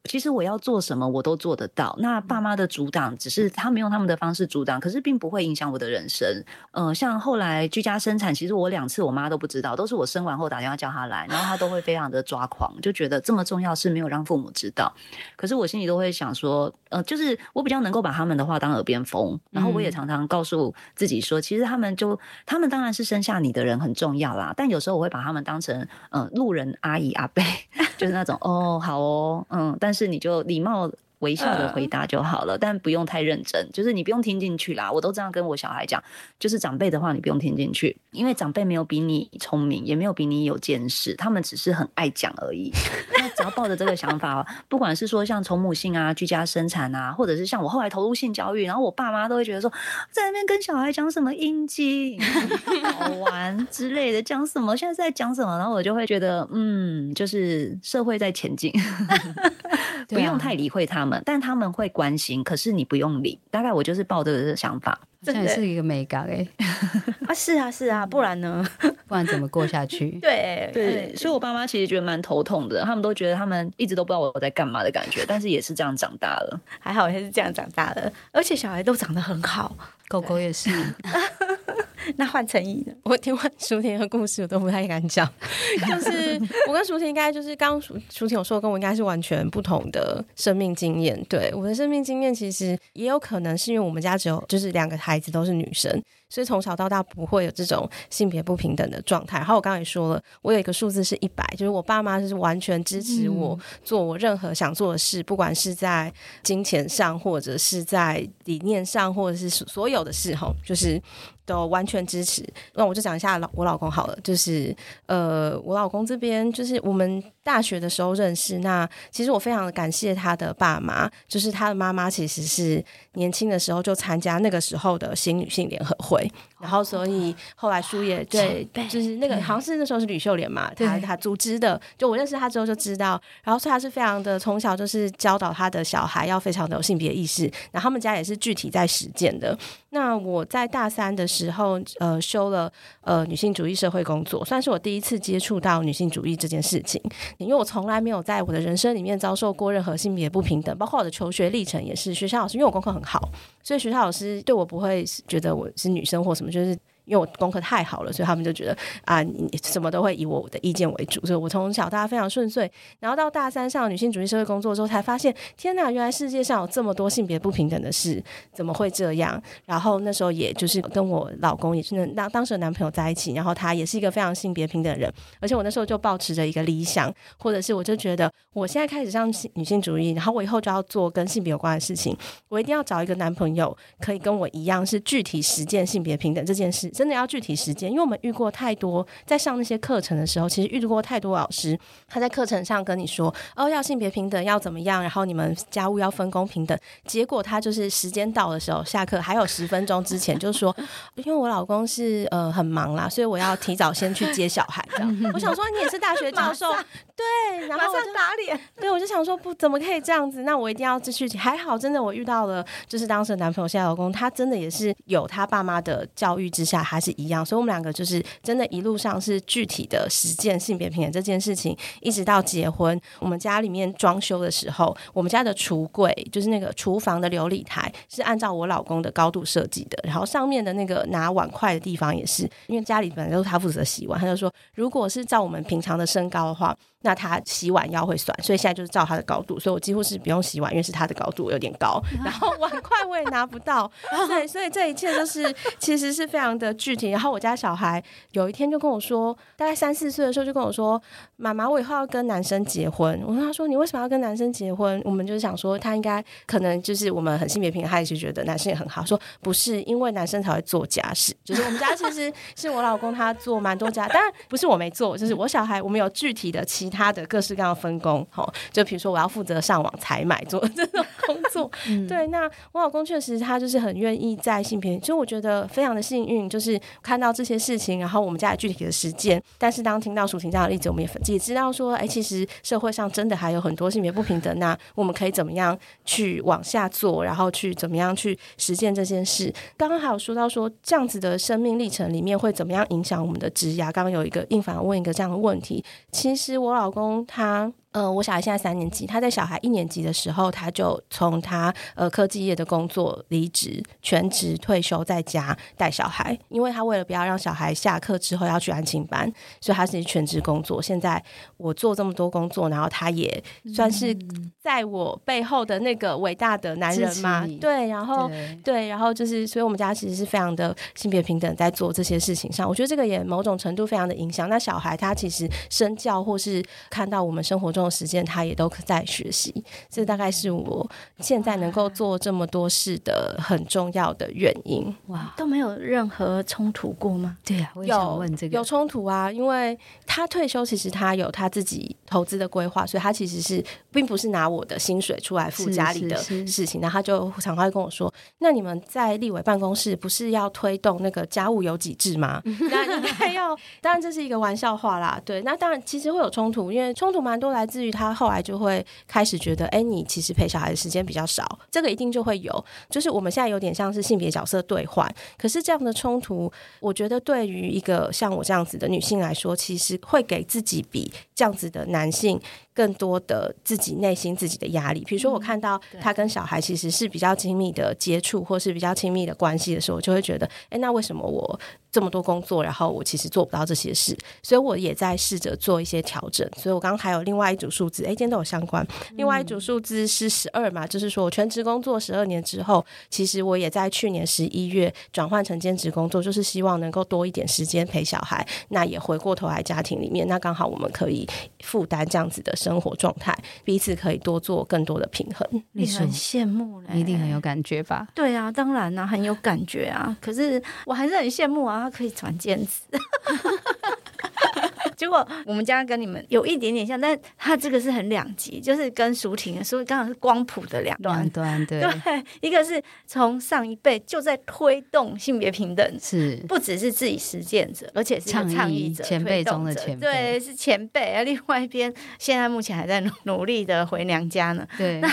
其实我要做什么，我都做得到。那爸妈的阻挡，只是他们用他们的方式阻挡，可是并不会影响我的人生。嗯、呃，像后来居家生产，其实我两次我妈都不知道，都是我生完后打电话叫她来，然后她都会非常的抓狂，就觉得这么重要是没有让父母知道。可是我心里都会想说，呃，就是我比较能够把他们的话当耳边风，然后我也常常告诉自己说，其实他们就他们当然是生下你的人很重要啦，但有时候我会把他们当成嗯、呃、路人阿姨阿伯，就是那种哦好哦嗯，但。但是你就礼貌微笑的回答就好了，但不用太认真，就是你不用听进去啦。我都这样跟我小孩讲，就是长辈的话你不用听进去，因为长辈没有比你聪明，也没有比你有见识，他们只是很爱讲而已。那只要抱着这个想法，不管是说像从母性啊、居家生产啊，或者是像我后来投入性教育，然后我爸妈都会觉得说，在那边跟小孩讲什么阴茎好玩 之类的，讲什么现在在讲什么，然后我就会觉得，嗯，就是社会在前进。不用太理会他们，但他们会关心。可是你不用理。大概我就是抱着这个想法，这也是一个美感哎。啊，是啊，是啊，不然呢？不然怎么过下去？对对，所以我爸妈其实觉得蛮头痛的。他们都觉得他们一直都不知道我在干嘛的感觉，但是也是这样长大了。还好也是这样长大的，而且小孩都长得很好，狗狗也是。那换成义的，我听完舒婷的故事，我都不太敢讲。就是我跟舒婷应该就是刚舒舒婷有说，跟我应该是完全不同的生命经验。对，我的生命经验，其实也有可能是因为我们家只有就是两个孩子都是女生。所以从小到大不会有这种性别不平等的状态。然后我刚才也说了，我有一个数字是一百，就是我爸妈是完全支持我做我任何想做的事，不管是在金钱上，或者是在理念上，或者是所有的事，吼，就是都完全支持。那我就讲一下老我老公好了，就是呃，我老公这边就是我们大学的时候认识。那其实我非常的感谢他的爸妈，就是他的妈妈其实是年轻的时候就参加那个时候的新女性联合会。然后，所以后来书也对，就是那个好像是那时候是吕秀莲嘛，他他组织的。就我认识他之后就知道，然后所以他是非常的从小就是教导他的小孩要非常的有性别意识。然后他们家也是具体在实践的。那我在大三的时候，呃，修了呃女性主义社会工作，算是我第一次接触到女性主义这件事情。因为我从来没有在我的人生里面遭受过任何性别不平等，包括我的求学历程也是。学校老师因为我功课很好，所以学校老师对我不会觉得我是女生或什么，就是。因为我功课太好了，所以他们就觉得啊，你什么都会以我的意见为主，所以我从小到大非常顺遂。然后到大三上女性主义社会工作之后，才发现天哪，原来世界上有这么多性别不平等的事，怎么会这样？然后那时候也就是跟我老公也是那当当时的男朋友在一起，然后他也是一个非常性别平等的人，而且我那时候就抱持着一个理想，或者是我就觉得我现在开始上女性主义，然后我以后就要做跟性别有关的事情，我一定要找一个男朋友可以跟我一样是具体实践性别平等这件事，真的要具体时间。因为我们遇过太多，在上那些课程的时候，其实遇过太多老师，他在课程上跟你说，哦，要性别平等，要怎么样，然后你们家务要分工平等。结果他就是时间到的时候，下课还有十分钟之前，就说，因为我老公是呃很忙啦，所以我要提早先去接小孩。这样，我想说你也是大学教授，对，然后我就打脸，对，我就想说不怎么可以这样子，那我一定要继续。还好，真的我遇到了，就是当时的男朋友现在老公，他真的也是有他爸妈的教育之下，还是一样，所以我们两个就是真的，一路上是具体的实践性别平等这件事情，一直到结婚。我们家里面装修的时候，我们家的橱柜就是那个厨房的琉璃台，是按照我老公的高度设计的。然后上面的那个拿碗筷的地方也是，因为家里本来都是他负责洗碗，他就说，如果是照我们平常的身高的话。那他洗碗腰会酸，所以现在就是照他的高度，所以我几乎是不用洗碗，因为是他的高度有点高，然后碗筷我也拿不到，对，所以这一切都是其实是非常的具体。然后我家小孩有一天就跟我说，大概三四岁的时候就跟我说：“妈妈，我以后要跟男生结婚。”我跟他说：“你为什么要跟男生结婚？”我们就是想说，他应该可能就是我们很性别平等，他也是觉得男生也很好。说不是，因为男生才会做家事，就是我们家其实是我老公他做蛮多家，当然不是我没做，就是我小孩我们有具体的其他的各式各样的分工，好，就比如说我要负责上网采买做 这种工作，嗯、对。那我老公确实他就是很愿意在性别，所以我觉得非常的幸运，就是看到这些事情，然后我们家有具体的实践。但是当听到舒婷这样的例子，我们也也知道说，哎，其实社会上真的还有很多性别不平等，那我们可以怎么样去往下做，然后去怎么样去实践这件事。刚刚还有说到说，这样子的生命历程里面会怎么样影响我们的职涯？刚刚有一个应凡问一个这样的问题，其实我老老公。他。呃，我小孩现在三年级，他在小孩一年级的时候，他就从他呃科技业的工作离职，全职退休在家带小孩。因为他为了不要让小孩下课之后要去安亲班，所以他是全职工作。现在我做这么多工作，然后他也算是在我背后的那个伟大的男人嘛。对，然后对，对，然后就是，所以我们家其实是非常的性别平等，在做这些事情上，我觉得这个也某种程度非常的影响。那小孩他其实身教或是看到我们生活中。时间他也都在学习，这大概是我现在能够做这么多事的很重要的原因。哇，都没有任何冲突过吗？对呀、啊，我也想问这个。有有冲突啊，因为他退休，其实他有他自己投资的规划，所以他其实是并不是拿我的薪水出来付家里的事情。那他就常常会跟我说：“那你们在立委办公室不是要推动那个家务有几制吗？那应该要……当然这是一个玩笑话啦。对，那当然其实会有冲突，因为冲突蛮多来至于他后来就会开始觉得，哎，你其实陪小孩的时间比较少，这个一定就会有。就是我们现在有点像是性别角色兑换，可是这样的冲突，我觉得对于一个像我这样子的女性来说，其实会给自己比这样子的男性。更多的自己内心自己的压力，比如说我看到他跟小孩其实是比较亲密的接触，或是比较亲密的关系的时候，我就会觉得，哎，那为什么我这么多工作，然后我其实做不到这些事？所以我也在试着做一些调整。所以我刚刚还有另外一组数字，哎，今天都有相关。另外一组数字是十二嘛，就是说我全职工作十二年之后，其实我也在去年十一月转换成兼职工作，就是希望能够多一点时间陪小孩。那也回过头来家庭里面，那刚好我们可以负担这样子的生活状态，彼此可以多做更多的平衡。你很羡慕嘞，一定很有感觉吧？对啊，当然啊，很有感觉啊。可是我还是很羡慕啊，他可以转兼职。结果我们家跟你们有一点点像，但他这个是很两极，就是跟淑婷，所以刚好是光谱的两端。端对，对，一个是从上一辈就在推动性别平等，是不只是自己实践者，而且是倡议者、前辈中的前辈，对，是前辈。而另外一边现在目前还在努力的回娘家呢。对，那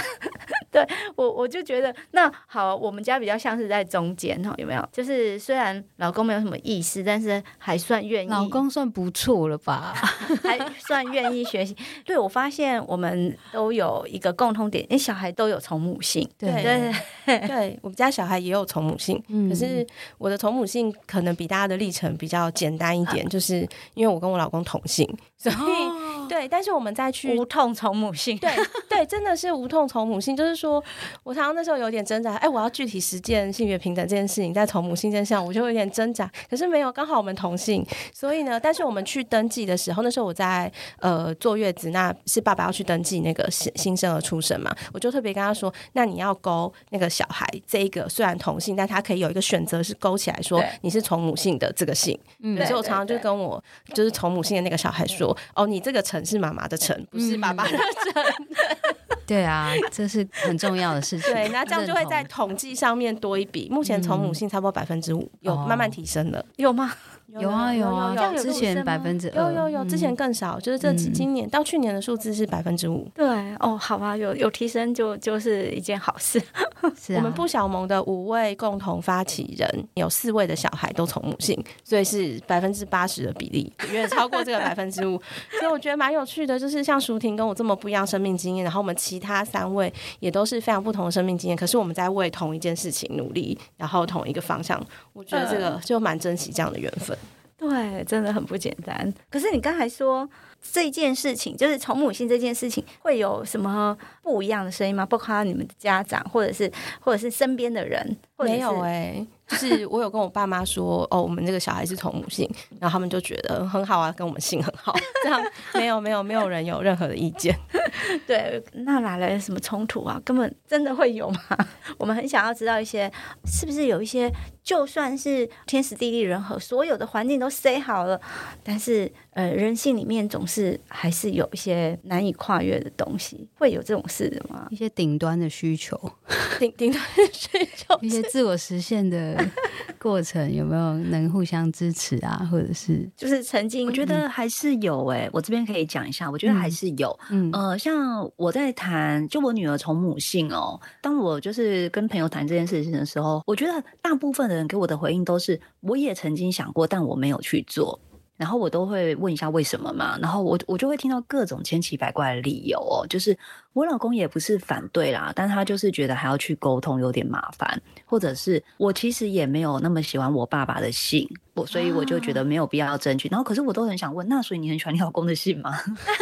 对我我就觉得那好，我们家比较像是在中间哈，有没有？就是虽然老公没有什么意思，但是还算愿意。老公算不错了吧？还算愿意学习。对，我发现我们都有一个共通点，因为小孩都有从母性。对对 对，我们家小孩也有从母性，嗯、可是我的从母性可能比大家的历程比较简单一点，啊、就是因为我跟我老公同性，所以。哦对，但是我们再去无痛从母性，对对，真的是无痛从母性。就是说我常常那时候有点挣扎，哎，我要具体实践性别平等这件事情，在从母性这上，我就有点挣扎。可是没有，刚好我们同性，所以呢，但是我们去登记的时候，那时候我在呃坐月子，那是爸爸要去登记那个新新生儿出生嘛，我就特别跟他说，那你要勾那个小孩这一个虽然同性，但他可以有一个选择是勾起来说你是从母性的这个性。嗯，所以我常常就跟我就是从母性的那个小孩说，哦，你这个成。是妈妈的成，不是爸爸的成。对啊，这是很重要的事情。对，那这样就会在统计上面多一笔。目前从母性差不多百分之五，有慢慢提升了，有吗？有啊有啊，之前百分之有有有，之前更少，就是这今年到去年的数字是百分之五。对哦，好啊，有有提升就就是一件好事。我们不小萌的五位共同发起人，有四位的小孩都从母性，所以是百分之八十的比例，远远超过这个百分之五。所以我觉得蛮有趣的，就是像淑婷跟我这么不一样生命经验，然后我们其他三位也都是非常不同的生命经验，可是我们在为同一件事情努力，然后同一个方向，我觉得这个就蛮珍惜这样的缘分。对，真的很不简单。可是你刚才说这件事情，就是从母性这件事情，会有什么不一样的声音吗？包括你们的家长，或者是或者是身边的人，没有哎、就是我有跟我爸妈说，哦，我们这个小孩是同母姓，然后他们就觉得很好啊，跟我们姓很好。这样没有没有没有人有任何的意见。对，那哪来的什么冲突啊？根本真的会有吗？我们很想要知道一些，是不是有一些，就算是天时地利人和，所有的环境都塞好了，但是呃，人性里面总是还是有一些难以跨越的东西，会有这种事的吗？一些顶端的需求，顶顶端的需求，一些自我实现的。过程有没有能互相支持啊？或者是就是曾经，我觉得还是有诶、欸嗯。我这边可以讲一下，我觉得还是有。嗯呃，像我在谈，就我女儿从母性哦。当我就是跟朋友谈这件事情的时候，我觉得大部分的人给我的回应都是，我也曾经想过，但我没有去做。然后我都会问一下为什么嘛，然后我我就会听到各种千奇百怪的理由哦，就是我老公也不是反对啦，但他就是觉得还要去沟通有点麻烦，或者是我其实也没有那么喜欢我爸爸的姓，我所以我就觉得没有必要要争取。然后可是我都很想问，那所以你很喜欢你老公的姓吗？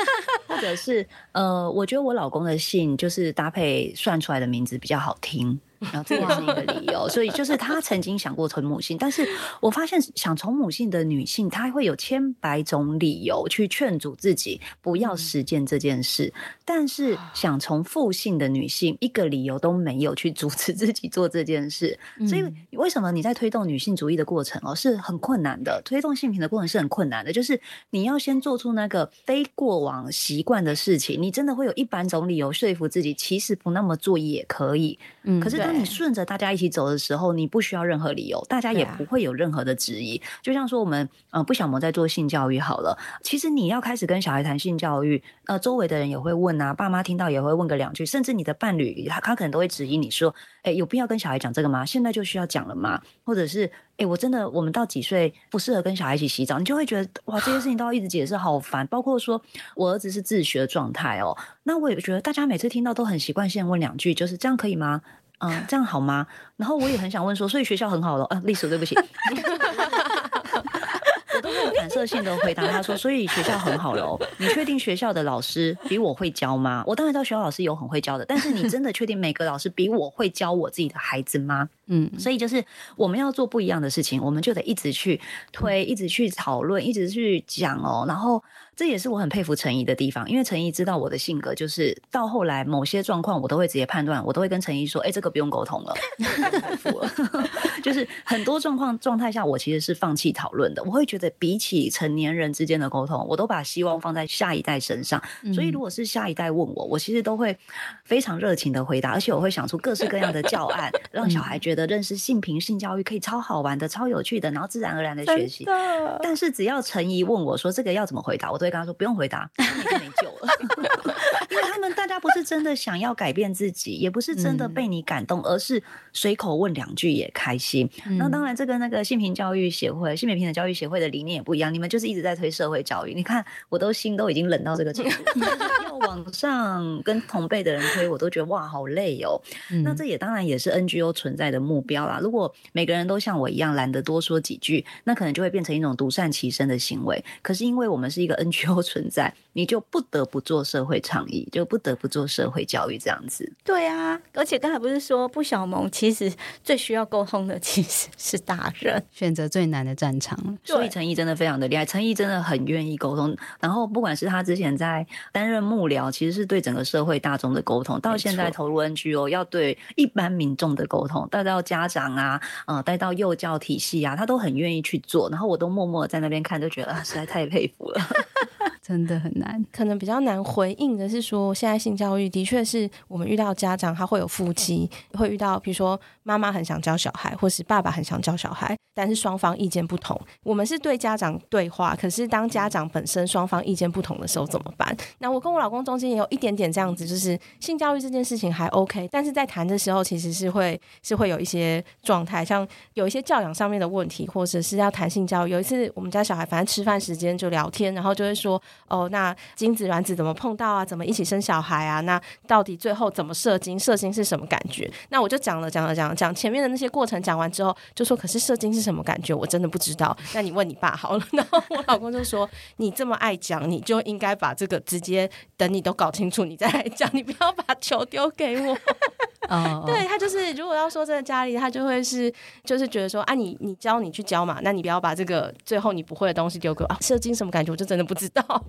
或者是呃，我觉得我老公的姓就是搭配算出来的名字比较好听。然后这也是一个理由，所以就是他曾经想过从母性，但是我发现想从母性的女性，她会有千百种理由去劝阻自己不要实践这件事，但是想从父性的女性，一个理由都没有去阻止自己做这件事。所以为什么你在推动女性主义的过程哦，是很困难的，推动性平的过程是很困难的，就是你要先做出那个非过往习惯的事情，你真的会有一百种理由说服自己，其实不那么做也可以。嗯，可是。当你顺着大家一起走的时候，你不需要任何理由，大家也不会有任何的质疑。啊、就像说我们呃不小盟在做性教育好了，其实你要开始跟小孩谈性教育，呃，周围的人也会问啊，爸妈听到也会问个两句，甚至你的伴侣他他可能都会质疑你说，哎，有必要跟小孩讲这个吗？现在就需要讲了吗？或者是哎，我真的我们到几岁不适合跟小孩一起洗澡？你就会觉得哇，这些事情都要一直解释，好烦。包括说我儿子是自学状态哦，那我也觉得大家每次听到都很习惯性问两句，就是这样可以吗？嗯，这样好吗？然后我也很想问说，所以学校很好了？呃、啊，历史对不起，反射性的回答他说，所以学校很好了。你确定学校的老师比我会教吗？我当然知道学校老师有很会教的，但是你真的确定每个老师比我会教我自己的孩子吗？嗯，所以就是我们要做不一样的事情，我们就得一直去推，一直去讨论，一直去讲哦。然后这也是我很佩服陈怡的地方，因为陈怡知道我的性格，就是到后来某些状况我都会直接判断，我都会跟陈怡说：“哎，这个不用沟通了。”就是很多状况状态下，我其实是放弃讨论的。我会觉得比起成年人之间的沟通，我都把希望放在下一代身上。所以如果是下一代问我，我其实都会非常热情的回答，而且我会想出各式各样的教案，让小孩觉得。的认识性平性教育可以超好玩的、超有趣的，然后自然而然的学习。但是只要陈怡问我说这个要怎么回答，我都会跟他说不用回答，你就没救了。因为他们大家不是真的想要改变自己，也不是真的被你感动，而是随口问两句也开心。那当然，这跟那个性平教育协会、性别平等教育协会的理念也不一样。你们就是一直在推社会教育，你看我都心都已经冷到这个程度，要往上跟同辈的人推，我都觉得哇，好累哦。那这也当然也是 NGO 存在的目标啦。如果每个人都像我一样懒得多说几句，那可能就会变成一种独善其身的行为。可是因为我们是一个 NGO 存在，你就不得不做社会倡议，就不得不做社会教育这样子。对啊，而且刚才不是说不小萌，其实最需要沟通的其实是大人，选择最难的战场。所以陈毅真的非常的厉害，陈毅真的很愿意沟通。然后不管是他之前在担任幕僚，其实是对整个社会大众的沟通，到现在投入 NGO 要对一般民众的沟通，带到家长啊，呃，带到幼教体系啊，他都很愿意去做。然后我都默默在那边看，就觉得啊，实在太佩服了。真的很难，可能比较难回应的是说，说现在性教育的确是我们遇到家长，他会有夫妻会遇到，比如说妈妈很想教小孩，或是爸爸很想教小孩，但是双方意见不同。我们是对家长对话，可是当家长本身双方意见不同的时候怎么办？那我跟我老公中间也有一点点这样子，就是性教育这件事情还 OK，但是在谈的时候其实是会是会有一些状态，像有一些教养上面的问题，或者是要谈性教育。有一次我们家小孩反正吃饭时间就聊天，然后就会说。哦，那精子卵子怎么碰到啊？怎么一起生小孩啊？那到底最后怎么射精？射精是什么感觉？那我就讲了，讲了，讲了，讲前面的那些过程讲完之后，就说可是射精是什么感觉？我真的不知道。那你问你爸好了。然后我老公就说：“你这么爱讲，你就应该把这个直接等你都搞清楚，你再来讲，你不要把球丢给我。”哦，对他就是，如果要说在家里，他就会是，就是觉得说啊，你你教你去教嘛，那你不要把这个最后你不会的东西丢给我啊。射精什么感觉？我就真的不知道。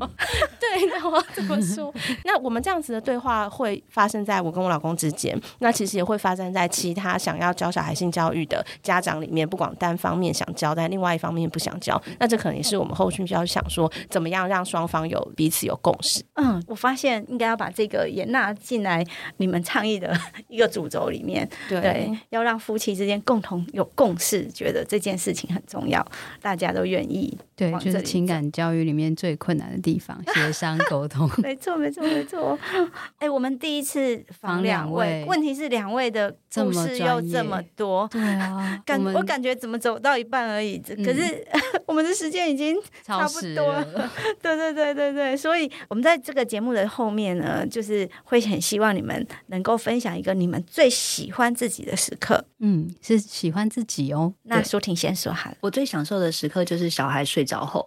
对，那我要怎么说？那我们这样子的对话会发生在我跟我老公之间，那其实也会发生在其他想要教小孩性教育的家长里面，不管单方面想教，但另外一方面不想教，那这可能也是我们后续就要想说，怎么样让双方有彼此有共识。嗯，我发现应该要把这个也纳进来，你们倡议的一个主轴里面。对，对，要让夫妻之间共同有共识，觉得这件事情很重要，大家都愿意。对，就是情感教育里面最困难的地方，协商沟通。没错，没错，没错。哎、欸，我们第一次访两位，问题是两位的故事又这么多，对啊，感我，我感觉怎么走到一半而已，嗯、可 是我们的时间已经差不多了。了 对对对对对，所以我们在这个节目的后面呢，就是会很希望你们能够分享一个你们最喜欢自己的时刻。嗯，是喜欢自己哦。那舒婷先说好了，我最享受的时刻就是小孩睡着后。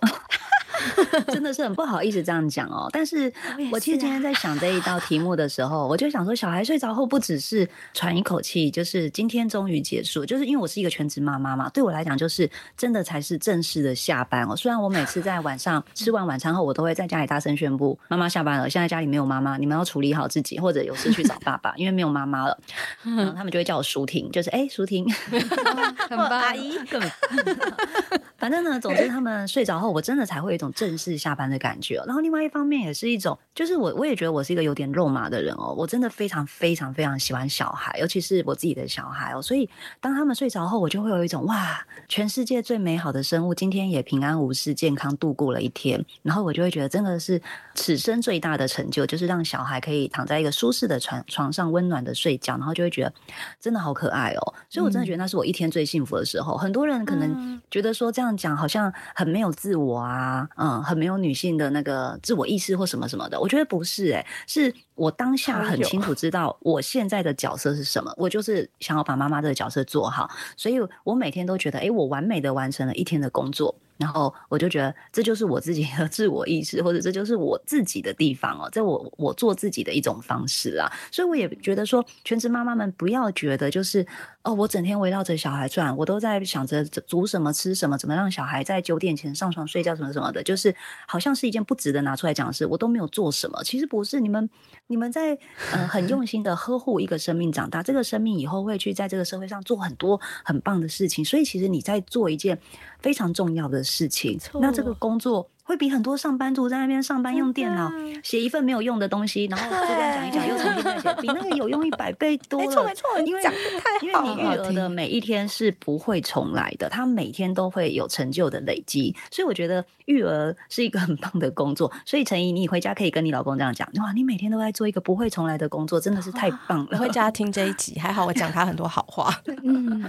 真的是很不好意思这样讲哦，但是我其实今天在想这一道题目的时候，我就想说，小孩睡着后不只是喘一口气，就是今天终于结束，就是因为我是一个全职妈妈嘛，对我来讲就是真的才是正式的下班哦。虽然我每次在晚上 吃完晚餐后，我都会在家里大声宣布妈妈下班了，现在家里没有妈妈，你们要处理好自己，或者有事去找爸爸，因为没有妈妈了，然后，他们就会叫我舒婷，就是哎，舒婷，很棒，阿姨，反正呢，总之他们睡着后，我真的才会有一种。正式下班的感觉，然后另外一方面也是一种，就是我我也觉得我是一个有点肉麻的人哦，我真的非常非常非常喜欢小孩，尤其是我自己的小孩哦，所以当他们睡着后，我就会有一种哇，全世界最美好的生物今天也平安无事、健康度过了一天，然后我就会觉得真的是此生最大的成就，就是让小孩可以躺在一个舒适的床床上温暖的睡觉，然后就会觉得真的好可爱哦，所以我真的觉得那是我一天最幸福的时候。嗯、很多人可能觉得说这样讲好像很没有自我啊。嗯，很没有女性的那个自我意识或什么什么的，我觉得不是哎、欸，是我当下很清楚知道我现在的角色是什么，我就是想要把妈妈这个角色做好，所以我每天都觉得，哎，我完美的完成了一天的工作。然后我就觉得这就是我自己的 自我意识，或者这就是我自己的地方哦，在我我做自己的一种方式啊。所以我也觉得说，全职妈妈们不要觉得就是哦，我整天围绕着小孩转，我都在想着煮什么吃什么，怎么让小孩在九点前上床睡觉什么什么的，就是好像是一件不值得拿出来讲的事。我都没有做什么，其实不是。你们你们在呃很用心的呵护一个生命长大，这个生命以后会去在这个社会上做很多很棒的事情。所以其实你在做一件非常重要的事情，那这个工作会比很多上班族在那边上班用电脑写一份没有用的东西，然后这边讲一讲又重新再写，比那个有用一百倍多了。没错没错，因为讲得太好，因为你育儿的每一天是不会重来的，他每天都会有成就的累积，所以我觉得育儿是一个很棒的工作。所以陈怡，你回家可以跟你老公这样讲：哇，你每天都在做一个不会重来的工作，真的是太棒了。我会叫他听这一集，还好我讲他很多好话。嗯，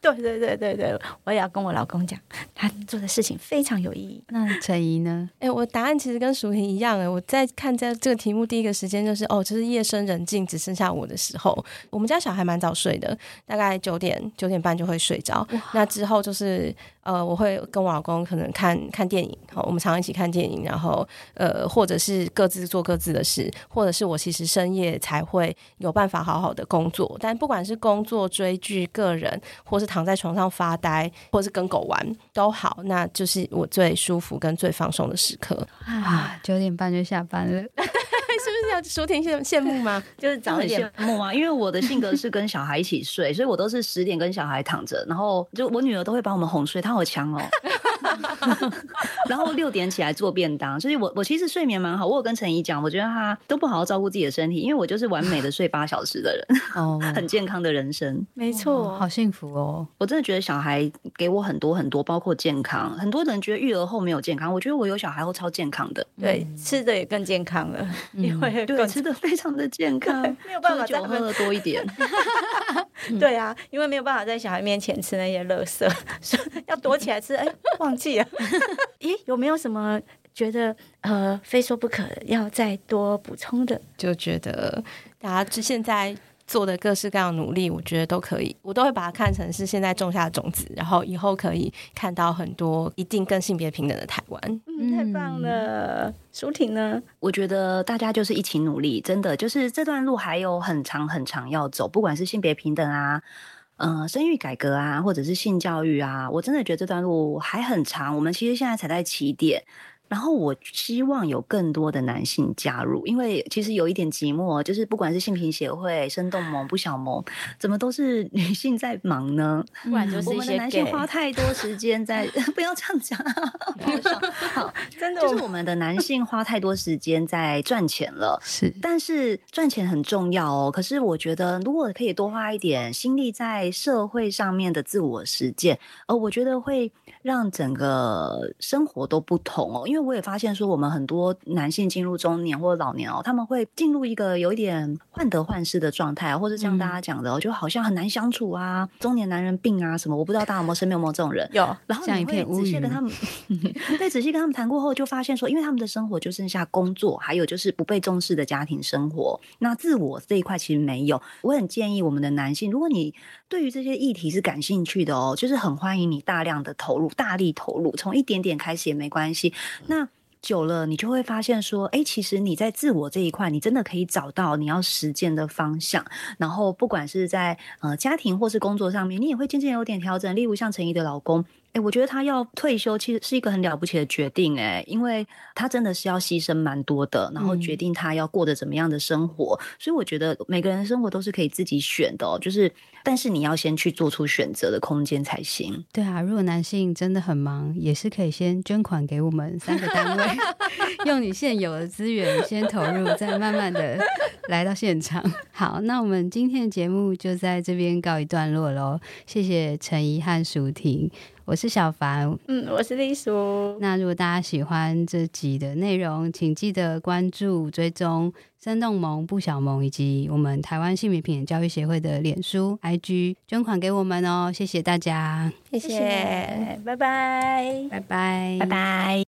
对对对对对，我也要跟我老公讲，他做的事情非常有意义。那陈怡呢？哎、欸，我答案其实跟淑婷一样哎，我在看在这个题目第一个时间就是哦，就是夜深人静只剩下我的时候，我们家小孩蛮早睡的，大概九点九点半就会睡着。那之后就是呃，我会跟我老公可能看看电影，好，我们常常一起看电影，然后呃，或者是各自做各自的事，或者是我其实深夜才会有办法好好的工作。但不管是工作、追剧、个人，或是躺在床上发呆，或是跟狗玩都好，那就是我最舒服跟最放松的时刻啊。九点半就下班了。是不是要淑婷羡羡慕吗？就是早一点羡慕啊，因为我的性格是跟小孩一起睡，所以我都是十点跟小孩躺着，然后就我女儿都会把我们哄睡，她好强哦。然后六点起来做便当，所以我我其实睡眠蛮好。我有跟陈怡讲，我觉得她都不好好照顾自己的身体，因为我就是完美的睡八小时的人，哦，很健康的人生。没错，好幸福哦。我真的觉得小孩给我很多很多，包括健康。很多人觉得育儿后没有健康，我觉得我有小孩后超健康的，对，吃的也更健康了。对，吃的非常的健康，没有办法再喝的多一点。对啊，因为没有办法在小孩面前吃那些垃圾，要躲起来吃。哎，忘记了。咦，有没有什么觉得呃非说不可要再多补充的？就觉得大家现在。做的各式各样努力，我觉得都可以，我都会把它看成是现在种下的种子，然后以后可以看到很多一定更性别平等的台湾。嗯，太棒了。舒婷呢？我觉得大家就是一起努力，真的就是这段路还有很长很长要走，不管是性别平等啊，呃，生育改革啊，或者是性教育啊，我真的觉得这段路还很长。我们其实现在才在起点。然后我希望有更多的男性加入，因为其实有一点寂寞，就是不管是性平协会、生动萌、不小萌，怎么都是女性在忙呢？不然就是我们的男性花太多时间在，不要这样讲，好，真的就是我们的男性花太多时间在赚钱了，是，但是赚钱很重要哦。可是我觉得，如果可以多花一点心力在社会上面的自我实践，呃，我觉得会让整个生活都不同哦，因为我也发现说，我们很多男性进入中年或者老年哦，他们会进入一个有一点患得患失的状态，或者像大家讲的，就好像很难相处啊，中年男人病啊什么，我不知道大家有没有身边有没有这种人？有。然后你会仔细跟他们，对，仔细跟他们谈过后，就发现说，因为他们的生活就剩下工作，还有就是不被重视的家庭生活，那自我这一块其实没有。我很建议我们的男性，如果你对于这些议题是感兴趣的哦，就是很欢迎你大量的投入，大力投入，从一点点开始也没关系。那久了，你就会发现说，哎，其实你在自我这一块，你真的可以找到你要实践的方向。然后，不管是在呃家庭或是工作上面，你也会渐渐有点调整。例如像陈怡的老公。哎，我觉得他要退休，其实是一个很了不起的决定。哎，因为他真的是要牺牲蛮多的，然后决定他要过着怎么样的生活。嗯、所以我觉得每个人的生活都是可以自己选的，哦，就是，但是你要先去做出选择的空间才行。对啊，如果男性真的很忙，也是可以先捐款给我们三个单位，用你现有的资源先投入，再慢慢的来到现场。好，那我们今天的节目就在这边告一段落喽。谢谢陈怡和舒婷。我是小凡，嗯，我是丽叔。那如果大家喜欢这集的内容，请记得关注、追踪生动萌、不小萌以及我们台湾性别平等教育协会的脸书、IG，捐款给我们哦！谢谢大家，谢谢，拜拜，拜拜，拜拜。